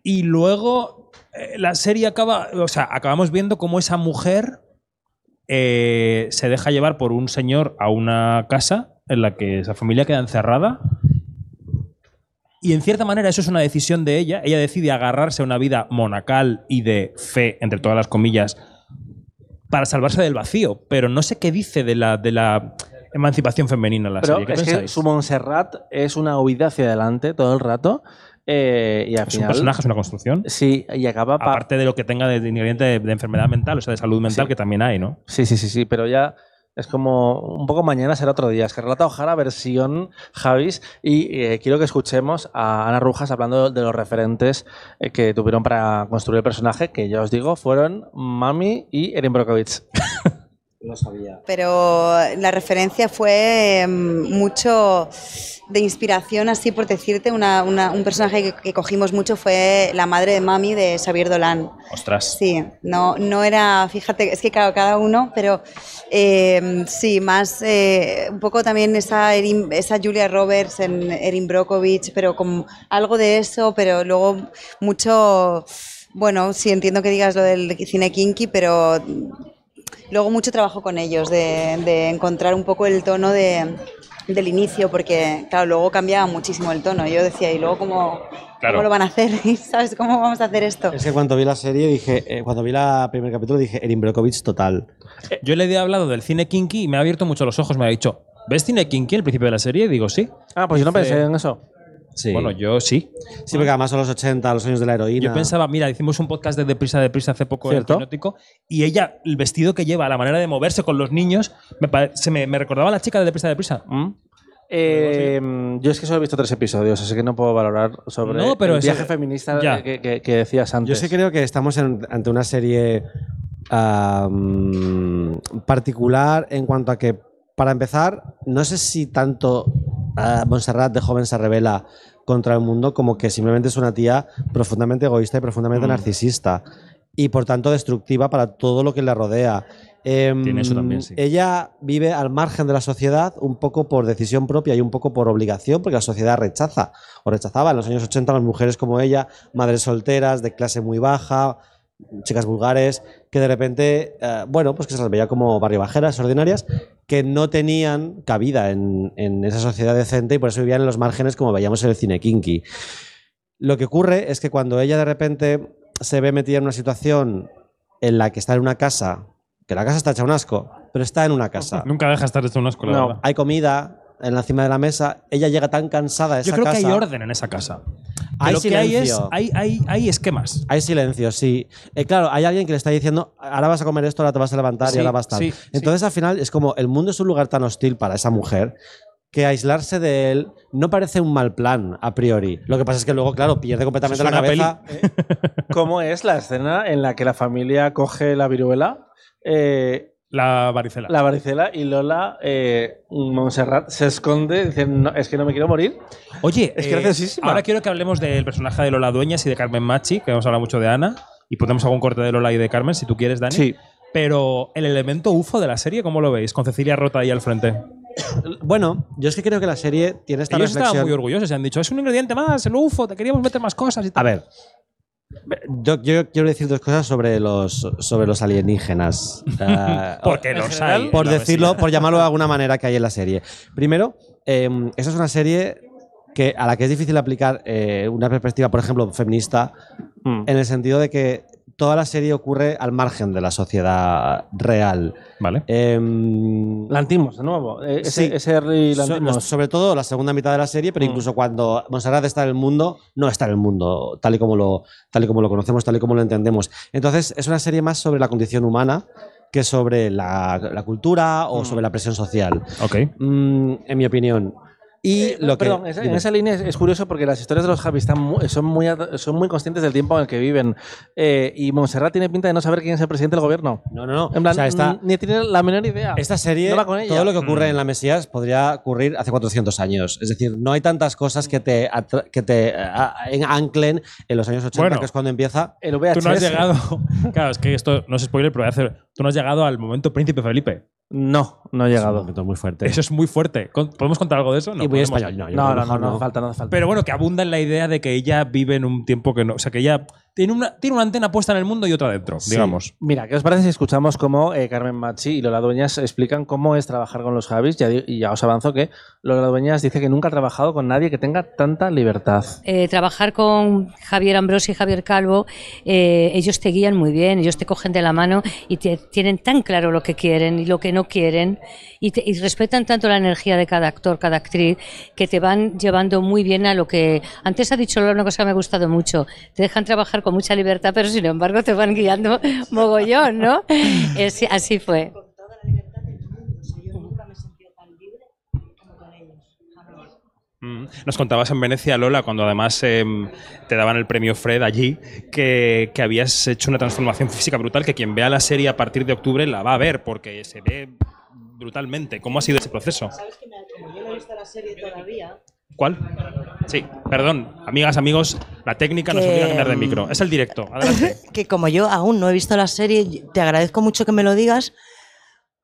Y luego eh, la serie acaba, o sea, acabamos viendo cómo esa mujer se deja llevar por un señor a una casa en la que esa familia queda encerrada. Y en cierta manera eso es una decisión de ella. Ella decide agarrarse a una vida monacal y de fe, entre todas las comillas, para salvarse del vacío. Pero no sé qué dice de la, de la emancipación femenina en la Pero serie. ¿Qué es que su Montserrat es una huida hacia adelante todo el rato. eh, y al Es un personaje, es una construcción. Sí, y acaba. pa- Aparte de lo que tenga de, de ingrediente de, de enfermedad mental, o sea, de salud mental, Sí. que también hay, ¿no? Sí, sí, sí, sí, pero ya es como un poco mañana será otro día. Es que relata Ojara versión Javis y eh, quiero que escuchemos a Ana Rujas hablando de los referentes eh, que tuvieron para construir el personaje, que ya os digo, fueron Mami y Erin Brockovich. (laughs) Lo sabía. Pero la referencia fue em, mucho de inspiración, así por decirte, una- una- un personaje que, que cogimos mucho fue la madre de Mami de Xavier Dolan. Ostras. Sí, no, no era, fíjate, es que claro, cada uno, pero eh, sí, más eh, un poco también esa, Erin- esa Julia Roberts en Erin Brockovich, pero con algo de eso, pero luego mucho, bueno, sí entiendo que digas lo del cine kinky, pero luego mucho trabajo con ellos, de, de encontrar un poco el tono de, del inicio, porque claro, luego cambiaba muchísimo el tono. Yo decía, ¿y luego cómo, Claro. cómo lo van a hacer? (laughs) ¿Sabes cómo vamos a hacer esto? Es que cuando vi la serie dije, eh, cuando vi la primer capítulo dije Erin Brockovich total. Yo le he hablado del cine kinky y me ha abierto mucho los ojos. Me ha dicho, ¿ves cine kinky al principio de la serie? Y digo, sí. Ah, pues yo no pensé en eso. Sí. Bueno, yo sí. Sí, porque además son los 80, los años de la heroína. Yo pensaba, mira, hicimos un podcast de Deprisa, Deprisa hace poco en ¿Cierto? Hipnótico y ella, el vestido que lleva, la manera de moverse con los niños, me, se me, me recordaba a la chica de Deprisa, Deprisa. Eh, yo es que solo he visto tres episodios, así que no puedo valorar sobre No, pero el viaje feminista que, que- que decías Yo antes. sí creo que estamos en- ante una serie particular en cuanto a que, para empezar, no sé si tanto Montserrat de joven se revela contra el mundo como que simplemente es una tía profundamente egoísta y profundamente Mm. narcisista y por tanto destructiva para todo lo que le rodea. Em, Tiene eso también, sí. Ella vive al margen de la sociedad un poco por decisión propia y un poco por obligación, porque la sociedad rechaza o rechazaba en los años 80 a las mujeres como ella, madres solteras, de clase muy baja, chicas vulgares, que de repente, eh, bueno, pues que se las veía como barrio bajeras, ordinarias, que no tenían cabida en, en esa sociedad decente y por eso vivían en los márgenes como veíamos en el cine kinky. Lo que ocurre es que cuando ella de repente se ve metida en una situación en la que está en una casa, que la casa está hecha un asco, pero está en una casa. Nunca deja de estar hecho una escuela. No, ¿verdad? hay comida en la cima de la mesa, ella llega tan cansada de esa Yo creo casa. que hay orden en esa casa. Que Hay lo que hay es, silencio. hay, hay, hay esquemas. Hay silencio, sí. Eh, claro, hay alguien que le está diciendo, ahora vas a comer esto, ahora te vas a levantar Sí, y ahora vas a estar. sí, Entonces, al final, es como el mundo es un lugar tan hostil para esa mujer que aislarse de él no parece un mal plan a priori. Lo que pasa es que luego, claro, pierde completamente la cabeza. ¿Cómo es la escena en la que la familia coge la viruela? eh, La varicela. la varicela y Lola, eh, Montserrat, se esconde diciendo, "No, es que no me quiero morir. Oye, Es eh, graciosísima. ahora quiero que hablemos del personaje de Lola Dueñas y de Carmen Machi, que hemos hablado mucho de Ana, y ponemos algún corte de Lola y de Carmen, si tú quieres, Dani. Sí. Pero el elemento UFO de la serie, ¿cómo lo veis? Con Cecilia Rota ahí al frente. (coughs) Bueno, yo es que creo que la serie tiene esta Ellos reflexión. estaban muy orgullosos y han dicho, es un ingrediente más, el UFO, te queríamos meter más cosas y tal. A ver, Yo, yo quiero decir dos cosas sobre los, sobre los alienígenas. (laughs) Porque los hay Por la decirlo, por llamarlo de alguna manera que hay en la serie. Primero, eh, esa es una serie que, a la que es difícil aplicar eh, una perspectiva, por ejemplo, feminista, Mm. en el sentido de que toda la serie ocurre al margen de la sociedad real. Vale. Lantimos, de nuevo. Ese, Sí. ese early So- Lantimos. sobre todo la segunda mitad de la serie, pero Mm. incluso cuando Montserrat está en el mundo, no está en el mundo tal y como lo, tal y como lo conocemos, tal y como lo entendemos. Entonces, es una serie más sobre la condición humana que sobre la, la cultura o Mm. sobre la presión social. Ok. Mm, en mi opinión. Y Eh, lo que. perdón, esa- en dime. esa línea es, es curioso porque las historias de los Javi están mu- son, muy, son muy conscientes del tiempo en el que viven. Eh, y Montserrat tiene pinta de no saber quién es el presidente del gobierno. No, no, no. En plan, O sea, mm, ni tiene la menor idea. Esta serie, No va con ella. todo lo que ocurre Mm. en la Mesías podría ocurrir hace 400 años. Es decir, no hay tantas cosas que te, que te en- anclen en los años 80, Bueno. que es cuando empieza. El Tú no has VHS. llegado. (laughs) Claro, es que esto no es spoiler, pero voy a hacer. Tú no has llegado al momento Príncipe Felipe. No, no ha Es un llegado. momento muy fuerte. Eso es muy fuerte. ¿Podemos contar algo de eso? No, y muy español. No, No, no, no, falta, no falta. Pero bueno, que abunda en la idea de que ella vive en un tiempo que no. O sea, que ella tiene una, tiene una antena puesta en el mundo y otra dentro, Sí. digamos. Mira, ¿qué os parece si escuchamos cómo eh, Carmen Machi y Lola Dueñas explican cómo es trabajar con los Javis? Ya y ya os avanzo que Lola Dueñas dice que nunca ha trabajado con nadie que tenga tanta libertad. Eh, trabajar con Javier Ambrosi y Javier Calvo, eh, ellos te guían muy bien, ellos te cogen de la mano y te, tienen tan claro lo que quieren y lo que no quieren y, te- y respetan tanto la energía de cada actor, cada actriz, que te van llevando muy bien a lo que... Antes ha dicho Lola una cosa que me ha gustado mucho, te dejan trabajar con mucha libertad, pero sin embargo te van guiando (laughs) mogollón, ¿no? Es- así fue. Mm. Nos contabas en Venecia, Lola, cuando además em, te daban el premio Fred allí, que, que habías hecho una transformación física brutal, que quien vea la serie a partir de octubre la va a ver, porque se ve brutalmente. ¿Cómo ha sido ese proceso? Sabes que me- como yo no he visto la serie todavía, ¿Cuál? Sí, perdón, amigas, amigos, la técnica nos Que, obliga a cambiar de micro. Es el directo, adelante. (laughs) que como yo aún no he visto la serie, te agradezco mucho que me lo digas,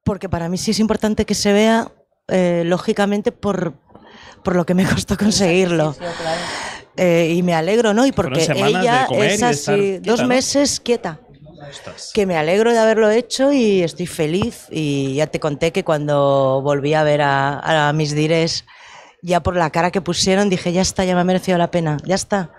porque para mí sí es importante que se vea, eh, lógicamente, por, por lo que me (laughs) costó conseguirlo. Eh, y me alegro, ¿no? Y porque ella es así, quieta, dos ¿no? meses quieta. Que me alegro de haberlo hecho y estoy feliz. Y ya te conté que cuando volví a ver a, a mis dires, ya por la cara que pusieron, dije, ya está, ya me ha merecido la pena, ya está.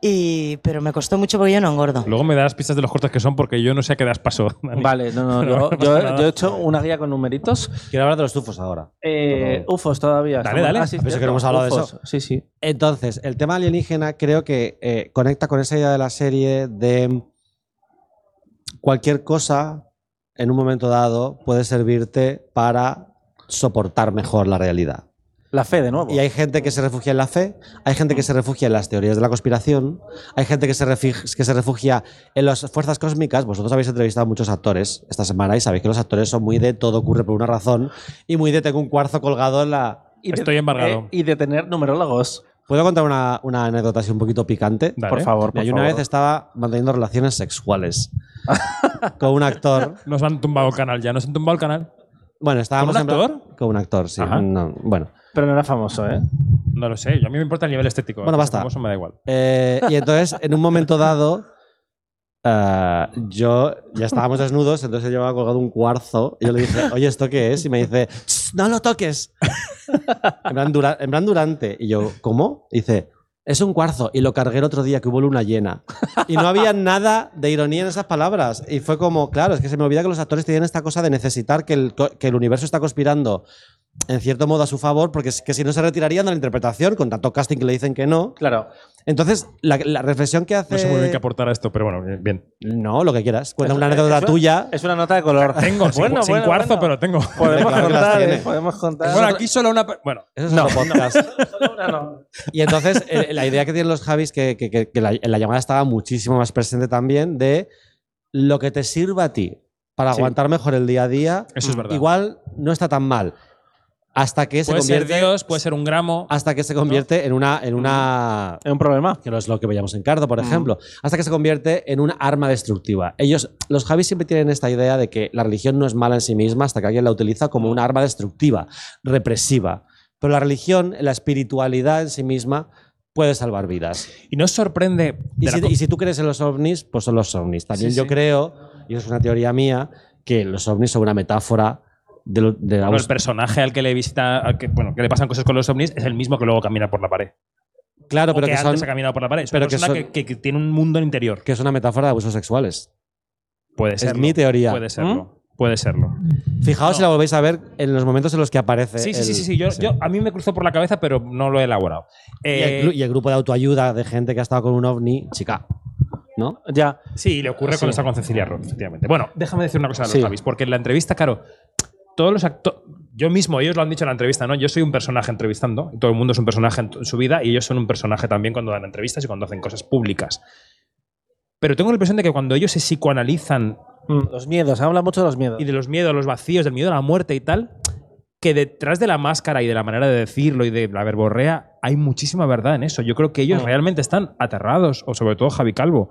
Y, pero me costó mucho porque yo no engordo. Luego me das pistas de los cortes que son porque yo no sé a qué das paso. (laughs) Dani. Vale, no, no, (laughs) No yo, he hecho una guía con numeritos. Quiero hablar de los tufos ahora. Eh, UFOs todavía. Dale, dale. Ah, sí, A ver si cierto, que no hemos hablado de UFOs. eso. Sí, sí. Entonces, el tema alienígena creo que eh, conecta con esa idea de la serie de cualquier cosa en un momento dado puede servirte para soportar mejor la realidad. La fe, de nuevo. Y hay gente que se refugia en la fe, hay gente que se refugia en las teorías de la conspiración, hay gente que se, que se refugia en las fuerzas cósmicas. Vosotros habéis entrevistado a muchos actores esta semana y sabéis que los actores son muy de todo ocurre por una razón y muy de tengo un cuarzo colgado en la... Y de- Estoy embargado. eh, y de tener numerólogos. ¿Puedo contar una, una anécdota así un poquito picante? Dale. Por favor, por yo una favor. vez estaba manteniendo relaciones sexuales (laughs) con un actor. Nos han tumbado el canal ya, nos han tumbado el canal. Bueno, estábamos ¿Con un en- actor? Con un actor, sí. No, bueno. Pero no era famoso, ¿eh? No lo sé, yo- a mí me importa el nivel estético. Bueno, basta. famoso me da igual. Eh, y entonces, en un momento dado, (laughs) eh, yo ya estábamos desnudos, entonces yo llevaba colgado un cuarzo y yo le dije, oye, ¿esto qué es? Y me dice, "Tss, no lo toques. (laughs) en, plan, dura- en plan durante. Y yo, ¿cómo? Y dice, es un cuarzo. Y lo cargué el otro día que hubo luna llena. Y no había (laughs) nada de ironía en esas palabras. Y fue como, claro, es que se me olvida que los actores tienen esta cosa de necesitar que el, que el universo está conspirando en cierto modo a su favor, porque es que si no se retirarían de la interpretación, con tanto casting que le dicen que no. Claro. Entonces, la, la reflexión que hace. No sé muy bien qué aportar a esto, pero bueno, bien. No, lo que quieras. Cuenta una anécdota es- tuya. Es una nota de color. (laughs) Tengo, sin, Bueno, sin bueno, cuarzo, bueno. pero tengo. (laughs) Podemos Claro que las contar, tiene. ¿eh? Podemos contar. Bueno, aquí solo una. Bueno, Eso es (laughs) no, podcast. Solo una no. Y entonces, eh, la idea que tienen los Javis, que, que- que- que la, en la llamada estaba muchísimo más presente también, de lo que te sirva a ti para Sí. aguantar mejor el día a día. Eso es verdad. Igual no está tan mal. Hasta que se puede ser convierte. Dios, puede ser un gramo. hasta que se convierte en una. En una ¿Es un problema? que no es lo que veíamos en Cardo, por Mm. ejemplo, hasta que se convierte en un arma destructiva. Ellos, los Javis siempre tienen esta idea de que la religión no es mala en sí misma hasta que alguien la utiliza como una arma destructiva, represiva. Pero la religión, la espiritualidad en sí misma, puede salvar vidas. Y nos sorprende. Y si, co- y si tú crees en los ovnis, pues son los ovnis. También Sí, yo sí. creo, y eso es una teoría mía, que los ovnis son una metáfora de, lo- de Bueno, el personaje al que le visita, al que, bueno, que le pasan cosas con los ovnis es el mismo que luego camina por la pared. Claro, O pero que, que, antes son, ha caminado por la pared. Es una pero que son- que, tiene un mundo interior. que es una metáfora de abusos sexuales. Puede Es ser. mi teoría. Puede serlo. ¿Mm? Puede serlo. Fijaos si la volvéis a ver en los momentos en los que aparece. Sí, sí, el- sí, sí, sí. Yo, yo- a mí me cruzó por la cabeza, pero no lo he elaborado. Y, Eh, el, y el grupo de autoayuda de gente que ha estado con un ovni, chica. ¿No? Ya. Sí, le ocurre Sí. cuando está con Cecilia Roth, efectivamente. Bueno, déjame decir una cosa a los Sí. Javis, porque en la entrevista, claro, todos los actores. Yo mismo, ellos lo han dicho en la entrevista, ¿no? Yo soy un personaje entrevistando, y todo el mundo es un personaje en su vida, y ellos son un personaje también cuando dan entrevistas y cuando hacen cosas públicas. Pero tengo la impresión de que cuando ellos se psicoanalizan Mm, Los miedos, habla mucho de los miedos. y de los miedos, los vacíos, del miedo a la muerte y tal, que detrás de la máscara y de la manera de decirlo y de la verborrea hay muchísima verdad en eso. Yo creo que ellos Mm. realmente están aterrados, o sobre todo Javi Calvo,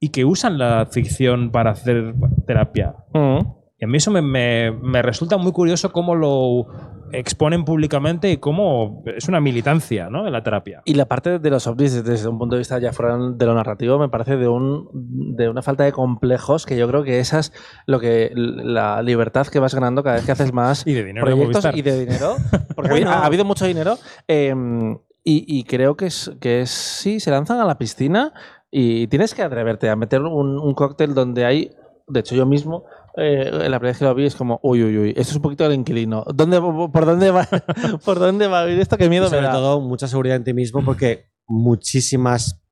y que usan la ficción para hacer terapia. Mm. Y a mí eso me, me- me resulta muy curioso cómo lo exponen públicamente y cómo es una militancia ¿no? en la terapia. Y la parte de los ovnis desde un punto de vista ya fuera de lo narrativo me parece de un de una falta de complejos que yo creo que esa es lo que la libertad que vas ganando cada vez que haces más (laughs) Y de dinero de proyectos Movistar. y de dinero (laughs) porque Bueno. ha, ha habido mucho dinero eh, y, y creo que es que es sí se lanzan a la piscina y tienes que atreverte a meter un, un cóctel donde hay de hecho yo mismo eh, la primera vez que lo vi es como uy uy uy esto es un poquito el inquilino. ¿Dónde, por dónde va por dónde va (laughs) a ir esto qué Y miedo me sobre da todo, mucha seguridad en ti mismo porque muchísimas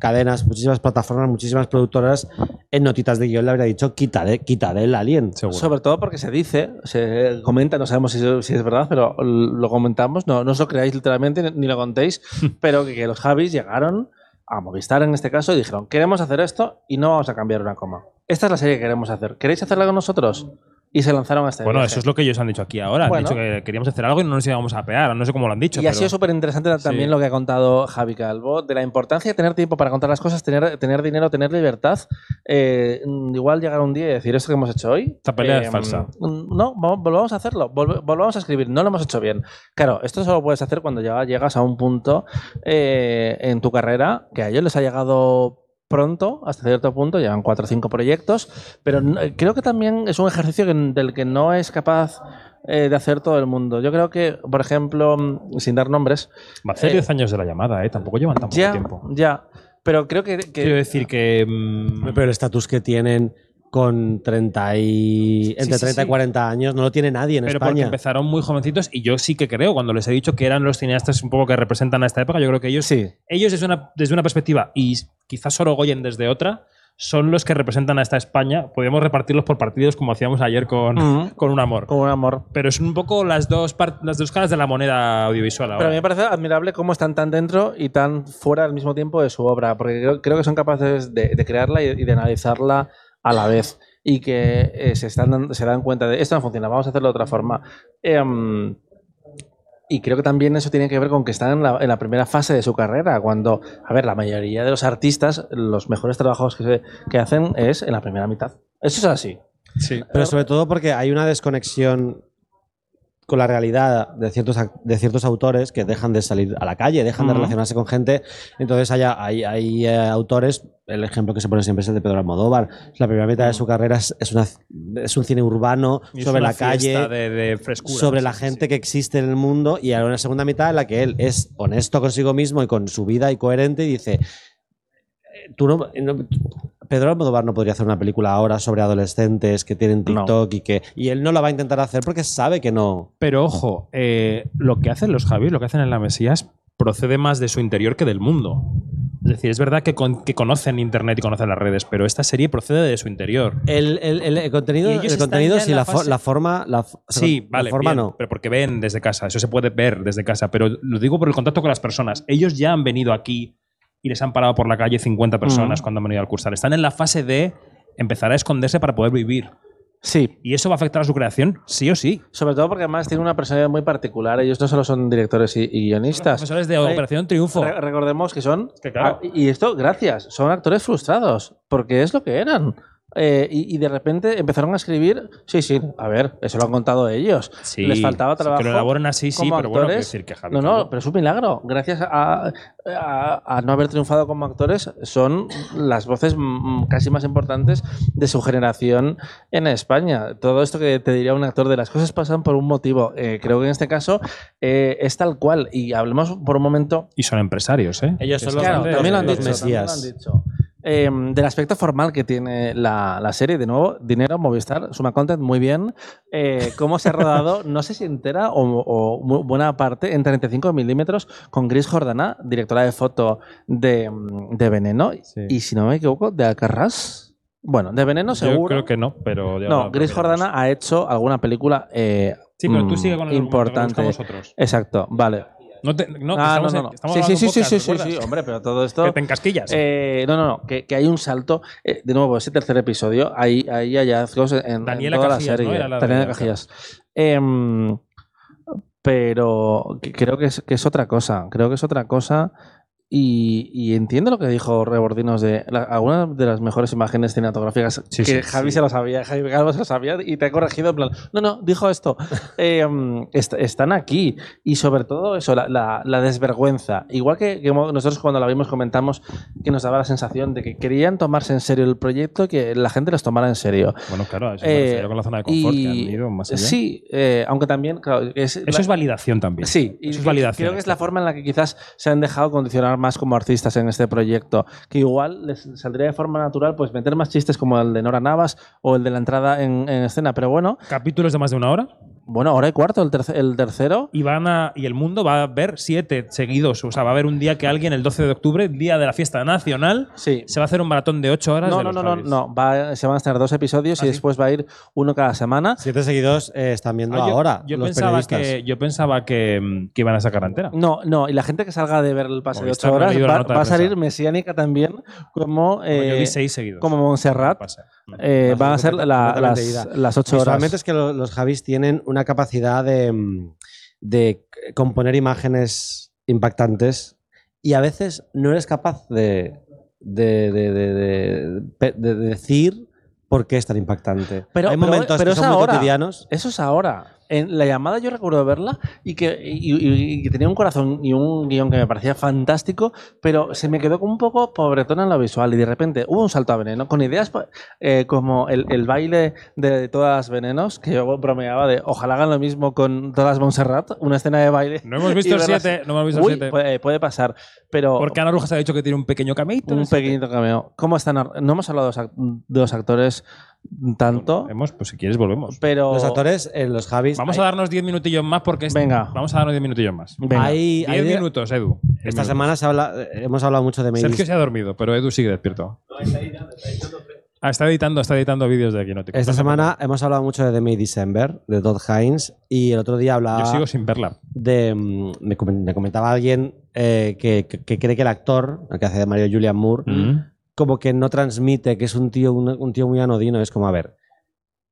cadenas, muchísimas plataformas, muchísimas productoras en notitas de guion le habría dicho quitaré, quitaré el alien. Sobre todo porque se dice, se comenta, no sabemos si, si es verdad, pero lo comentamos, no, no os lo creáis literalmente ni lo contéis, (laughs) pero que, que los Javis llegaron a Movistar en este caso y dijeron, queremos hacer esto y no vamos a cambiar una coma. Esta es la serie que queremos hacer. ¿Queréis hacerla con nosotros? Y se lanzaron a este Bueno, viaje. eso es lo que ellos han dicho aquí ahora. Bueno. Han dicho que queríamos hacer algo y no nos íbamos a pegar. No sé cómo lo han dicho. Y ha pero- sido súper interesante también Sí. lo que ha contado Javi Calvo, de la importancia de tener tiempo para contar las cosas, tener, tener dinero, tener libertad. Eh, mm, igual llegar un día y decir esto que hemos hecho hoy. Esta pelea eh, es falsa. mm, No, vol- volvamos a hacerlo, volvamos a escribir, no lo hemos hecho bien. Claro, esto solo puedes hacer cuando ya llegas a un punto eh, en tu carrera que a ellos les ha llegado pronto, hasta cierto punto, llevan cuatro o cinco proyectos, pero no- creo que también es un ejercicio que- del que no es capaz eh, de hacer todo el mundo. Yo creo que, por ejemplo, mm, sin dar nombres, Va a hacer eh, 10 años de la llamada, ¿eh? Tampoco llevan tan poco ya, tiempo. ya, pero creo que, que- Quiero decir que. mm, Pero el estatus que tienen con 30 y, entre sí, 30 y sí. 40 años no lo tiene nadie en pero porque España. empezaron muy jovencitos y yo sí que creo, cuando les he dicho que eran los cineastas un poco que representan a esta época, yo creo que ellos, ellos desde, una, desde una perspectiva y quizás Sorogoyen desde otra, son los que representan a esta España. Podemos repartirlos por partidos como hacíamos ayer con, Mm. (laughs) con un amor. Con un amor. Pero es un poco las dos, las dos caras de la moneda audiovisual ahora. Pero a mí me parece admirable cómo están tan dentro y tan fuera al mismo tiempo de su obra, porque creo, creo que son capaces de, de crearla y, y de analizarla a la vez. Y que eh, se, están, se dan cuenta de esto no funciona, vamos a hacerlo de otra forma. Em, y creo que también eso tiene que ver con que están en la, primera fase de su carrera, cuando, a ver, la mayoría de los artistas, los mejores trabajos que hacen es en la primera mitad. Eso es así. Sí. Pero sobre todo porque hay una desconexión con la realidad de ciertos, de ciertos autores que dejan de salir a la calle, dejan de relacionarse con gente. Entonces hay, hay, hay, eh, autores, el ejemplo que se pone siempre es el de Pedro Almodóvar. La primera mitad de su carrera es, es, una, es un cine urbano Y sobre la calle, fiesta de, de frescura. sobre la gente que existe en el mundo y ahora una segunda mitad en la que él es honesto consigo mismo y con su vida y coherente y dice, eh, tú no, no- Pedro Almodóvar no podría hacer una película ahora sobre adolescentes que tienen TikTok y que y él no la va a intentar hacer porque sabe que no. Pero ojo, eh, lo que hacen los Javis, lo que hacen en la Mesías, procede más de su interior que del mundo. Es decir, es verdad que, con- que conocen Internet y conocen las redes, pero esta serie procede de su interior. El, el- el- el contenido, el contenido sí, la la, fo- fase- la forma. La, Sí, la vale, forma bien, no. pero porque ven desde casa, eso se puede ver desde casa, pero lo digo por el contacto con las personas. Ellos ya han venido aquí y les han parado por la calle 50 personas Mm. cuando han venido al cursar. Están en la fase de empezar a esconderse para poder vivir. Sí. ¿Y eso va a afectar a su creación? Sí o sí. Sobre todo porque además tienen una personalidad muy particular. Ellos no solo son directores y, y guionistas. Profesores de Ay, Operación Triunfo. Re- recordemos que son. Que claro. Y esto, gracias, son actores frustrados. Porque es lo que eran. Eh, y, y de repente empezaron a escribir. Sí, sí, a ver, eso lo han contado ellos. Sí, Les faltaba sí, que trabajo. lo elaboren así, sí, pero bueno, actores. decir que Javi No, no, Calvo- pero es un milagro. Gracias a, a- a no haber triunfado como actores, son las voces mm, casi más importantes de su generación en España. Todo esto que te diría un actor de las cosas pasan por un motivo. Eh, creo que en este caso eh, es tal cual. Y hablemos por un momento. Y son empresarios, ¿eh? Ellos son los Claro, también lo han dicho, Eh, del aspecto formal que tiene la, la serie, de nuevo, dinero, Movistar, suma content muy bien. Eh, cómo se ha rodado, (laughs) no sé si entera o, o mu- buena parte, en 35 milímetros con Gris Jordana, directora de foto de, mm, de Veneno, y si no me equivoco, de Alcarrás. Bueno, de Veneno Yo seguro. creo que no, pero ya no, Gris. Jordana ha hecho alguna película eh, Sí, pero tú mm, sigue con el que importante. buscamos otros. Exacto, vale. No, te- no, que Ah, estamos no, en- no, no. estamos Sí, sí, sí, sí, podcast, sí, sí, ¿recuerdas? sí, hombre, pero todo esto. Que te encasquillas. Eh, no, no, no, que, que hay un salto. eh, de nuevo, ese tercer episodio, hay, hay hallazgos en, en Daniela toda Cajías, la ¿no? serie. Era la de Daniela ella, Cajías. Em, pero creo que es, que es otra cosa. Creo que es otra cosa. Y, y entiendo lo que dijo Rebordinos de la- algunas de las mejores imágenes cinematográficas Sí, que sí, Javi sí. se lo sabía, Javi Calvo se lo sabía y te ha corregido en plan, no, no, dijo esto. (laughs) Em, est- están aquí y sobre todo eso, la, la- la desvergüenza. Igual que, nosotros cuando la vimos comentamos que nos daba la sensación de que querían tomarse en serio el proyecto y que la gente los tomara en serio. Bueno, claro, eso Eh, con la zona de confort que han y- ido más allá. Sí, eh, aunque también, claro, es, Eso es validación también. Sí, y eso es validación. Creo que es la forma en la que quizás se han dejado condicionar más como artistas en este proyecto. Que igual les saldría de forma natural pues meter más chistes como el de Nora Navas o el de la entrada en, en escena. Pero bueno, Capítulos de más de una hora. bueno, hora y cuarto, el, terce- el tercero. Y van a, y el mundo va a ver siete seguidos. O sea, va a haber un día que alguien, el 12 de octubre, día de la fiesta nacional, Sí. se va a hacer un maratón de ocho horas. No, de no, los no, no, no. Va- se van a estar dos episodios ¿Ah, y sí? después va a ir uno cada semana. Siete seguidos eh, están viendo Ah, yo, ahora. yo los pensaba periodistas. que, yo pensaba que, mm, que iban a sacar entera. No, no, y la gente que salga de ver el pase de ocho horas va, a salir mesiánica también como, Bueno, yo vi eh, seis seguidos. como Montserrat. Eh, van a ser la- las, las ocho horas. Visualmente es que lo- los Javis tienen una capacidad de, mm, de componer imágenes impactantes y a veces no eres capaz de, de, de- de- de- de- de decir por qué es tan impactante. Pero, Hay momentos pero que son muy ahora. cotidianos. Eso es ahora. En la llamada yo recuerdo verla y que, y- y- y que tenía un corazón y un guion que me parecía fantástico, pero se me quedó como un poco pobretona en lo visual y de repente hubo un salto a veneno con ideas eh, como el, el baile de todas las venenos, que yo bromeaba de ojalá hagan lo mismo con todas las Montserrat, una escena de baile. No hemos visto el verlas- 7, no hemos visto el Uy, 7. Puede, puede pasar, pero Porque Ana Rojas ha dicho que tiene un pequeño cameito. en un siete. pequeñito cameo. ¿Cómo están? No hemos hablado de los actores tanto, Hemos, pues si quieres volvemos. pero... Los actores, eh, los Javis. Vamos hay- a darnos 10 minutillos más porque Venga. vamos a darnos 10 minutillos más. Venga. hay- 10 hay de- minutos, Edu. Diez Esta minutos. semana se habla, eh, hemos hablado mucho de Mavis. Sergio se ha dormido, pero Edu sigue despierto. Ah, está editando, está editando vídeos de Quinótico. Esta semana hemos hablado mucho de The May December, de Todd Haynes, y el otro día hablaba. Yo sigo sin verla. de. mm, Me, comen- me comentaba alguien eh, que, que- que cree que el actor, el que hace de Mario Julian Moore, Mm. Como que no transmite, que es un tío, un, un tío muy anodino. Es como, a ver.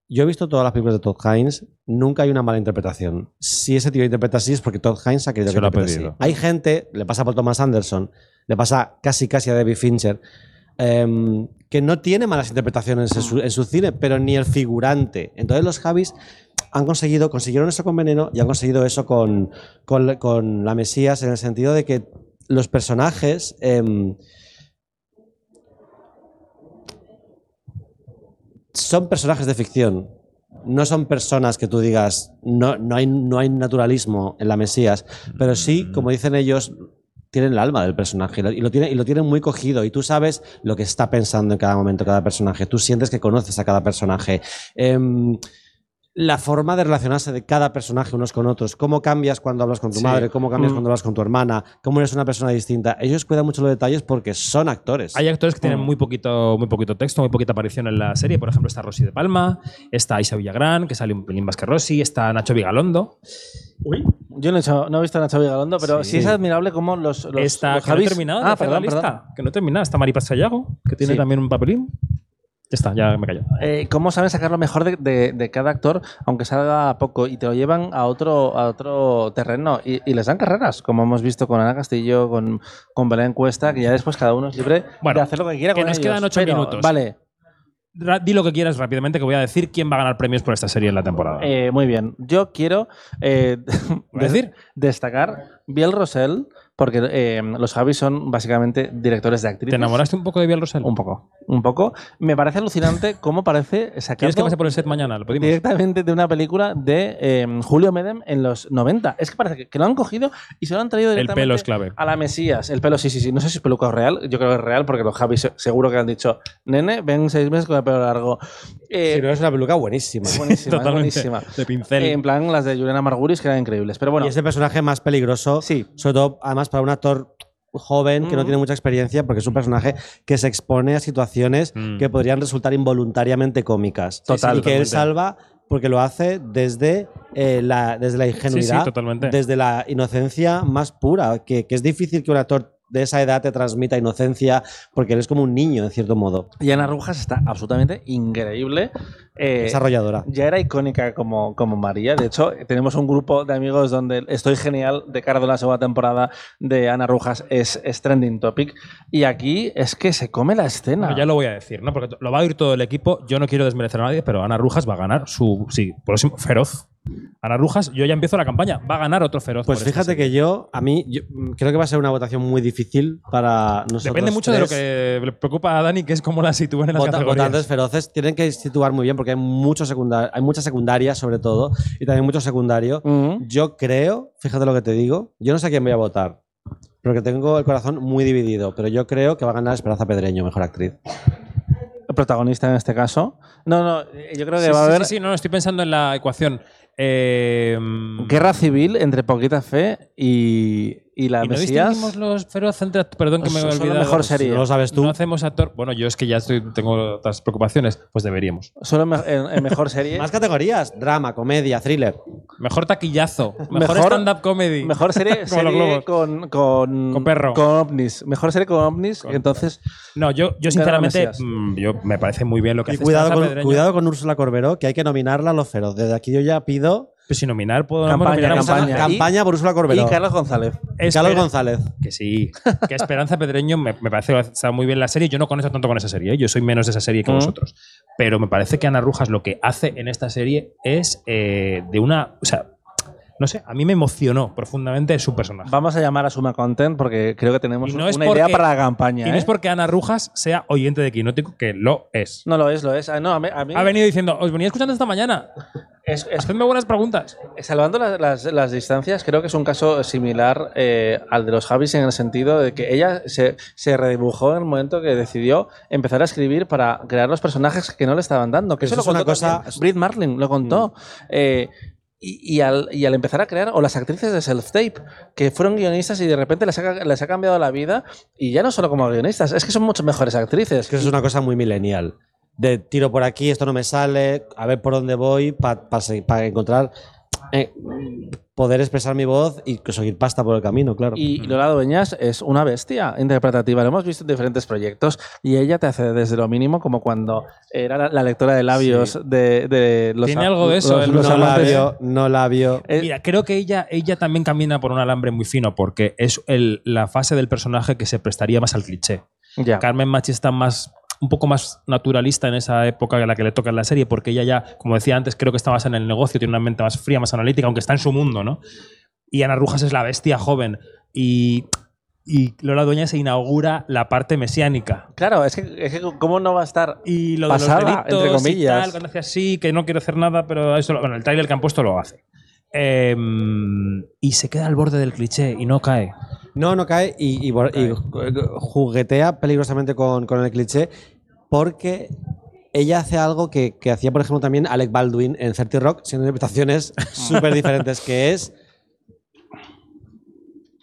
Yo he visto todas las películas de Todd Haynes, nunca hay una mala interpretación. Si ese tío interpreta así es porque Todd Haynes ha querido Se que lo ha interprete así. pedido. Hay gente, le pasa por Thomas Anderson, le pasa casi casi a David Fincher, em, que no tiene malas interpretaciones en su, en su cine, pero ni el figurante. Entonces los Javis han conseguido, consiguieron eso con Veneno y han conseguido eso con, con, con La Mesías en el sentido de que los personajes... em, son personajes de ficción. No son personas que tú digas, no, no, hay, no hay naturalismo en la Mesías, pero sí, como dicen ellos, tienen el alma del personaje y lo, y lo tienen, y lo tienen muy cogido y tú sabes lo que está pensando en cada momento cada personaje, tú sientes que conoces a cada personaje. Em, la forma de relacionarse de cada personaje unos con otros, cómo cambias cuando hablas con tu Sí. madre, cómo cambias Mm. cuando hablas con tu hermana, cómo eres una persona distinta. Ellos cuidan mucho los detalles porque son actores. Hay actores que tienen Mm. muy poquito, muy poquito texto, muy poquita aparición en la serie. Por ejemplo, está Rosy de Palma, está Isa Villagrán, que sale un pelín más que Rosy, está Nacho Vigalondo. Yo no he, hecho- no he visto a Nacho Vigalondo, pero sí, Sí. es admirable cómo los, los, está, los que no he terminado Ah, perdón, la lista. perdón. Que no he terminado. Está Maripaz Sayago, que tiene Sí. también un papelín. Ya está, ya me callo. Eh, cómo saben sacar lo mejor de, de- de cada actor, aunque salga poco, y te lo llevan a otro, a otro terreno y, y les dan carreras, como hemos visto con Ana Castillo, con, con Belén Cuesta, que ya después cada uno es libre Bueno, de hacer lo que quiera que con nos ellos. quedan ocho Pero, minutos. Vale. di lo que quieras rápidamente, que voy a decir quién va a ganar premios por esta serie en la temporada. Eh, muy bien. Yo quiero eh, ¿Voy (laughs) a decir? destacar Biel Rosell, porque eh, los Javis son básicamente directores de actrices. ¿Te enamoraste un poco de Biel Rosell? Un poco. Un poco. Me parece alucinante (laughs) cómo parece sacado ¿Quieres que pase por el set mañana? ¿Lo pedimos? directamente de una película de eh, Julio Medem en los 90. Es que parece que, que lo han cogido y se lo han traído El directamente pelo es clave. a la Mesías. El pelo, sí, sí, sí. No sé si es peluca o real. Yo creo que es real porque los Javis se- seguro que han dicho, nene, ven seis meses con el pelo largo. Eh, Si no, es una peluca buenísima. (laughs) Totalmente. buenísima. De pincel. Eh, en plan, las de Juliana Margulis, que eran increíbles. Pero bueno, y es el personaje más peligroso, Sí. sobre todo además para un actor joven que no tiene mucha experiencia porque es un personaje que se expone a situaciones Mm. que podrían resultar involuntariamente cómicas Total, y que él salva porque lo hace desde, eh, la, desde la ingenuidad, totalmente. desde la inocencia más pura, que, que es difícil que un actor de esa edad te transmita inocencia porque él es como un niño en cierto modo. y Ana Rujas está absolutamente increíble. Eh, Desarrolladora. ya era icónica como, como María. De hecho, tenemos un grupo de amigos donde Estoy Genial de cara de la segunda temporada de Ana Rujas es, es trending topic. Y aquí es que se come la escena. Bueno, ya lo voy a decir, ¿no? Porque lo va a oír todo el equipo. Yo no quiero desmerecer a nadie, pero Ana Rujas va a ganar su sí, próximo feroz. Ana Rujas, yo ya empiezo la campaña, va a ganar otro feroz. Pues esta fíjate que yo, a mí, yo, creo que va a ser una votación muy difícil para nosotros. Depende mucho de lo que le preocupa a Dani, que es cómo la sitúan en las Vota- categorías. votantes feroces tienen que situar muy bien porque hay mucho secundar, hay mucha secundaria sobre todo y también mucho secundario. Yo creo, fíjate lo que te digo, yo no sé a quién voy a votar, porque tengo el corazón muy dividido, pero yo creo que va a ganar Esperanza Pedreño, mejor actriz. El protagonista en este caso. No, no, yo creo que Sí, va a haber sí, sí, no, no, estoy pensando en la ecuación. Eh, guerra civil entre Poquita Fe y, y la ¿Y no Mesías. los feroz entre Perdón que me he olvidado. mejor serie. No lo sabes tú. No hacemos actor. Bueno, yo es que ya estoy, tengo otras preocupaciones. Pues deberíamos. Solo en, me- en- en mejor serie. (laughs) Más categorías, drama, comedia, thriller. Mejor taquillazo. Mejor, Mejor- stand-up comedy. Mejor serie, (laughs) con, con, Con perro. Con ovnis. Mejor serie con ovnis. Entonces, No, yo, yo sinceramente, mm, yo, me parece muy bien lo que Y hace cuidado con, Pedreño. cuidado con Úrsula Corberó, que hay que nominarla a los feroz. Desde aquí yo ya pido Pues si nominar, puedo Campaña, nominar a campaña. Esperanza- campaña por Úrsula Corberó. y Carlos González. Espera- Carlos González. Que sí. Que Esperanza Pedreño me, me parece que está muy bien la serie. Yo no conecto tanto con esa serie. ¿eh? Yo soy menos de esa serie que Mm. vosotros. Pero me parece que Ana Rujas lo que hace en esta serie es eh, de una. O sea, no sé, a mí me emocionó profundamente su personaje. Vamos a llamar a Suma Content porque creo que tenemos no una idea para la campaña. Y no ¿eh? es porque Ana Rujas sea oyente de Quinótico, que lo es. No lo es, lo es. Ah, No, a mí, a mí- Ha venido diciendo, os venía escuchando esta mañana. Es- es- Hacedme buenas preguntas. salvando las, las- las distancias, creo que es un caso similar eh, al de los Javis en el sentido de que ella se, se redibujó en el momento que decidió empezar a escribir para crear los personajes que no le estaban dando. Que Eso eso, es lo una contó cosa- también Brit Marlin lo contó. Eh, y, y al, y al empezar a crear, o las actrices de self-tape, que fueron guionistas y de repente les ha, les ha cambiado la vida, y ya no solo como guionistas, es que son mucho mejores actrices. Es que eso es una cosa muy millennial. De tiro por aquí, esto no me sale, a ver por dónde voy para encontrar, eh, poder expresar mi voz y conseguir pasta por el camino, claro. Y Lola Dueñas es una bestia interpretativa. Lo hemos visto en diferentes proyectos y ella te hace desde lo mínimo como cuando era la, la lectora de labios Sí. de, de los Tiene algo de eso, los- no labio, no labio. Eh, Mira, creo que ella, ella también camina por un alambre muy fino porque es el- la fase del personaje que se prestaría más al cliché. ya. Carmen Machi está más un poco más naturalista en esa época en la que le toca en la serie, porque ella ya, como decía antes, creo que está más en el negocio, tiene una mente más fría, más analítica, aunque está en su mundo, ¿no? Y Ana Rujas es la bestia joven. Y, y Lola Dueña se inaugura la parte mesiánica. Claro, es que, es que ¿cómo no va a estar Y lo de pasada, los delitos entre y comillas? tal, cuando hace así, que no quiere hacer nada, pero eso, bueno, el trailer que han puesto lo hace. Eh, y se queda al borde del cliché y no cae. No, no cae y, y bo- y juguetea peligrosamente con, con el cliché porque ella hace algo que, que hacía, por ejemplo, también Alec Baldwin en 30 Rock, sin interpretaciones (laughs) súper diferentes, que es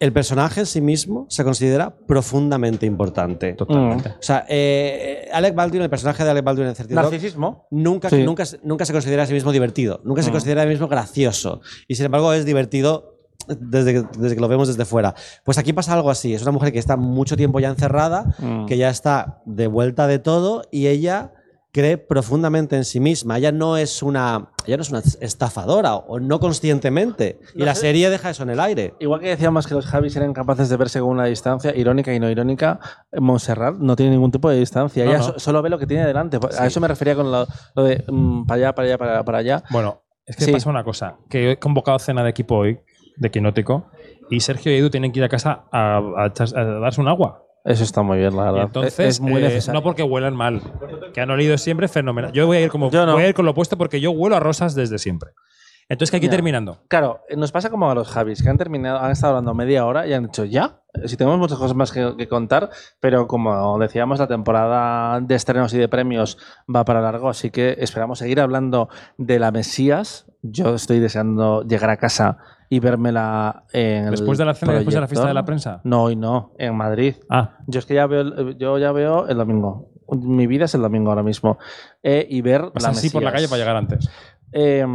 el personaje en sí mismo se considera profundamente importante. Totalmente. O sea, eh, Alec Baldwin, el personaje de Alec Baldwin en 30 Rock, Narcisismo. nunca, Sí. nunca, nunca se considera a sí mismo divertido, nunca se Mm. considera a sí mismo gracioso. Y sin embargo es divertido desde que, desde que lo vemos desde fuera. Pues aquí pasa algo así, es una mujer que está mucho tiempo ya encerrada, Mm. que ya está de vuelta de todo y ella cree profundamente en sí misma. Ella no es una, ella no es una estafadora o no conscientemente. Y No la sé. serie deja eso en el aire. Igual que decíamos que los Javis eran capaces de ver según la distancia, irónica y no irónica, Montserrat no tiene ningún tipo de distancia. No, Ella no. so- solo ve lo que tiene delante. A eso me refería con lo, lo de mm, para allá, para allá, para, para allá. Bueno, es que Sí. pasa una cosa, que he convocado cena de equipo hoy, de Quinótico, y Sergio y Edu tienen que ir a casa a, a echar- a darse un agua. Eso está muy bien, la verdad. entonces, es, es muy eh, necesario. no porque huelan mal, que han olido siempre fenomenal. Yo voy a ir como no. voy a ir con lo opuesto porque yo huelo a rosas desde siempre. Entonces que hay que ir Ya. terminando. Claro, eh, nos pasa como a los Javis, que han terminado, han estado hablando media hora y han dicho ya. Eh, Si tenemos muchas cosas más que, que contar, pero como decíamos, la temporada de estrenos y de premios va para largo, así que esperamos seguir hablando de la Mesías. Yo estoy deseando llegar a casa y vérmela en Después de la cena y después de la fiesta de la prensa. No, hoy no, en Madrid. Ah, Yo es que ya veo, el- yo ya veo el domingo. Mi vida es el domingo ahora mismo. Eh, y ver vas la así por la Mesías. calle para llegar antes. Eh,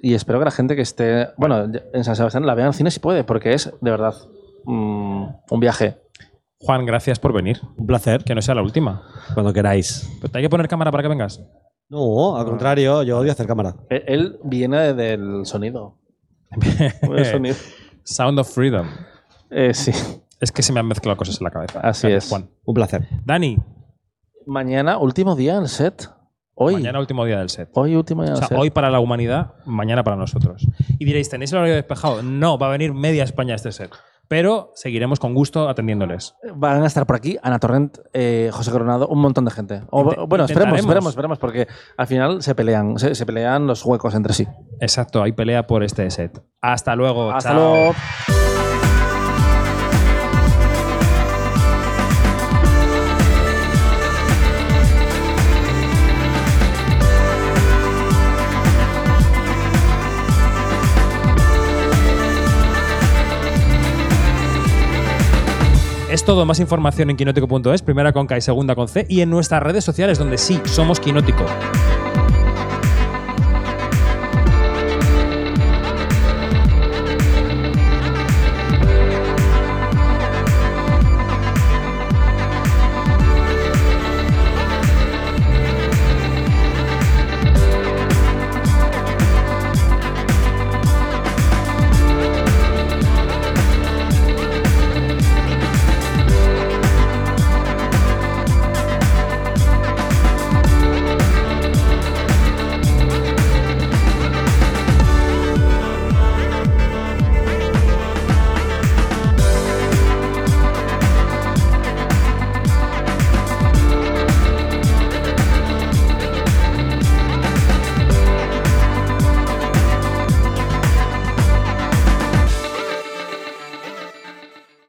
y espero que la gente que esté, bueno, en San Sebastián la vea en cine si puede, porque es de verdad mm, un viaje. Juan, gracias por venir. Un placer. Que no sea la última. Cuando queráis. Pero te hay que poner cámara para que vengas. No, al contrario, yo odio hacer cámara. E- Él viene del sonido. (laughs) Del sonido. Sound of Freedom. Eh, sí, Es que se me han mezclado cosas en la cabeza. así Gracias, es. Juan. Un placer. Dani, Mañana, último día en el set. Hoy. mañana último día del set. Hoy, último día O en el sea, set. hoy para la humanidad, mañana para nosotros. Y diréis, ¿tenéis el horario despejado? No, va a venir media España este set. Pero seguiremos con gusto atendiéndoles. Van a estar por aquí Ana Torrent, eh, José Coronado, un montón de gente. O, bueno, esperemos, esperemos, esperemos, porque al final se pelean, se, se pelean los huecos entre sí. Exacto, hay pelea por este set. Hasta luego. Hasta chao. luego. Es todo, más información en quinótico.es, primera con K y segunda con C, y en nuestras redes sociales, donde sí, somos Quinótico.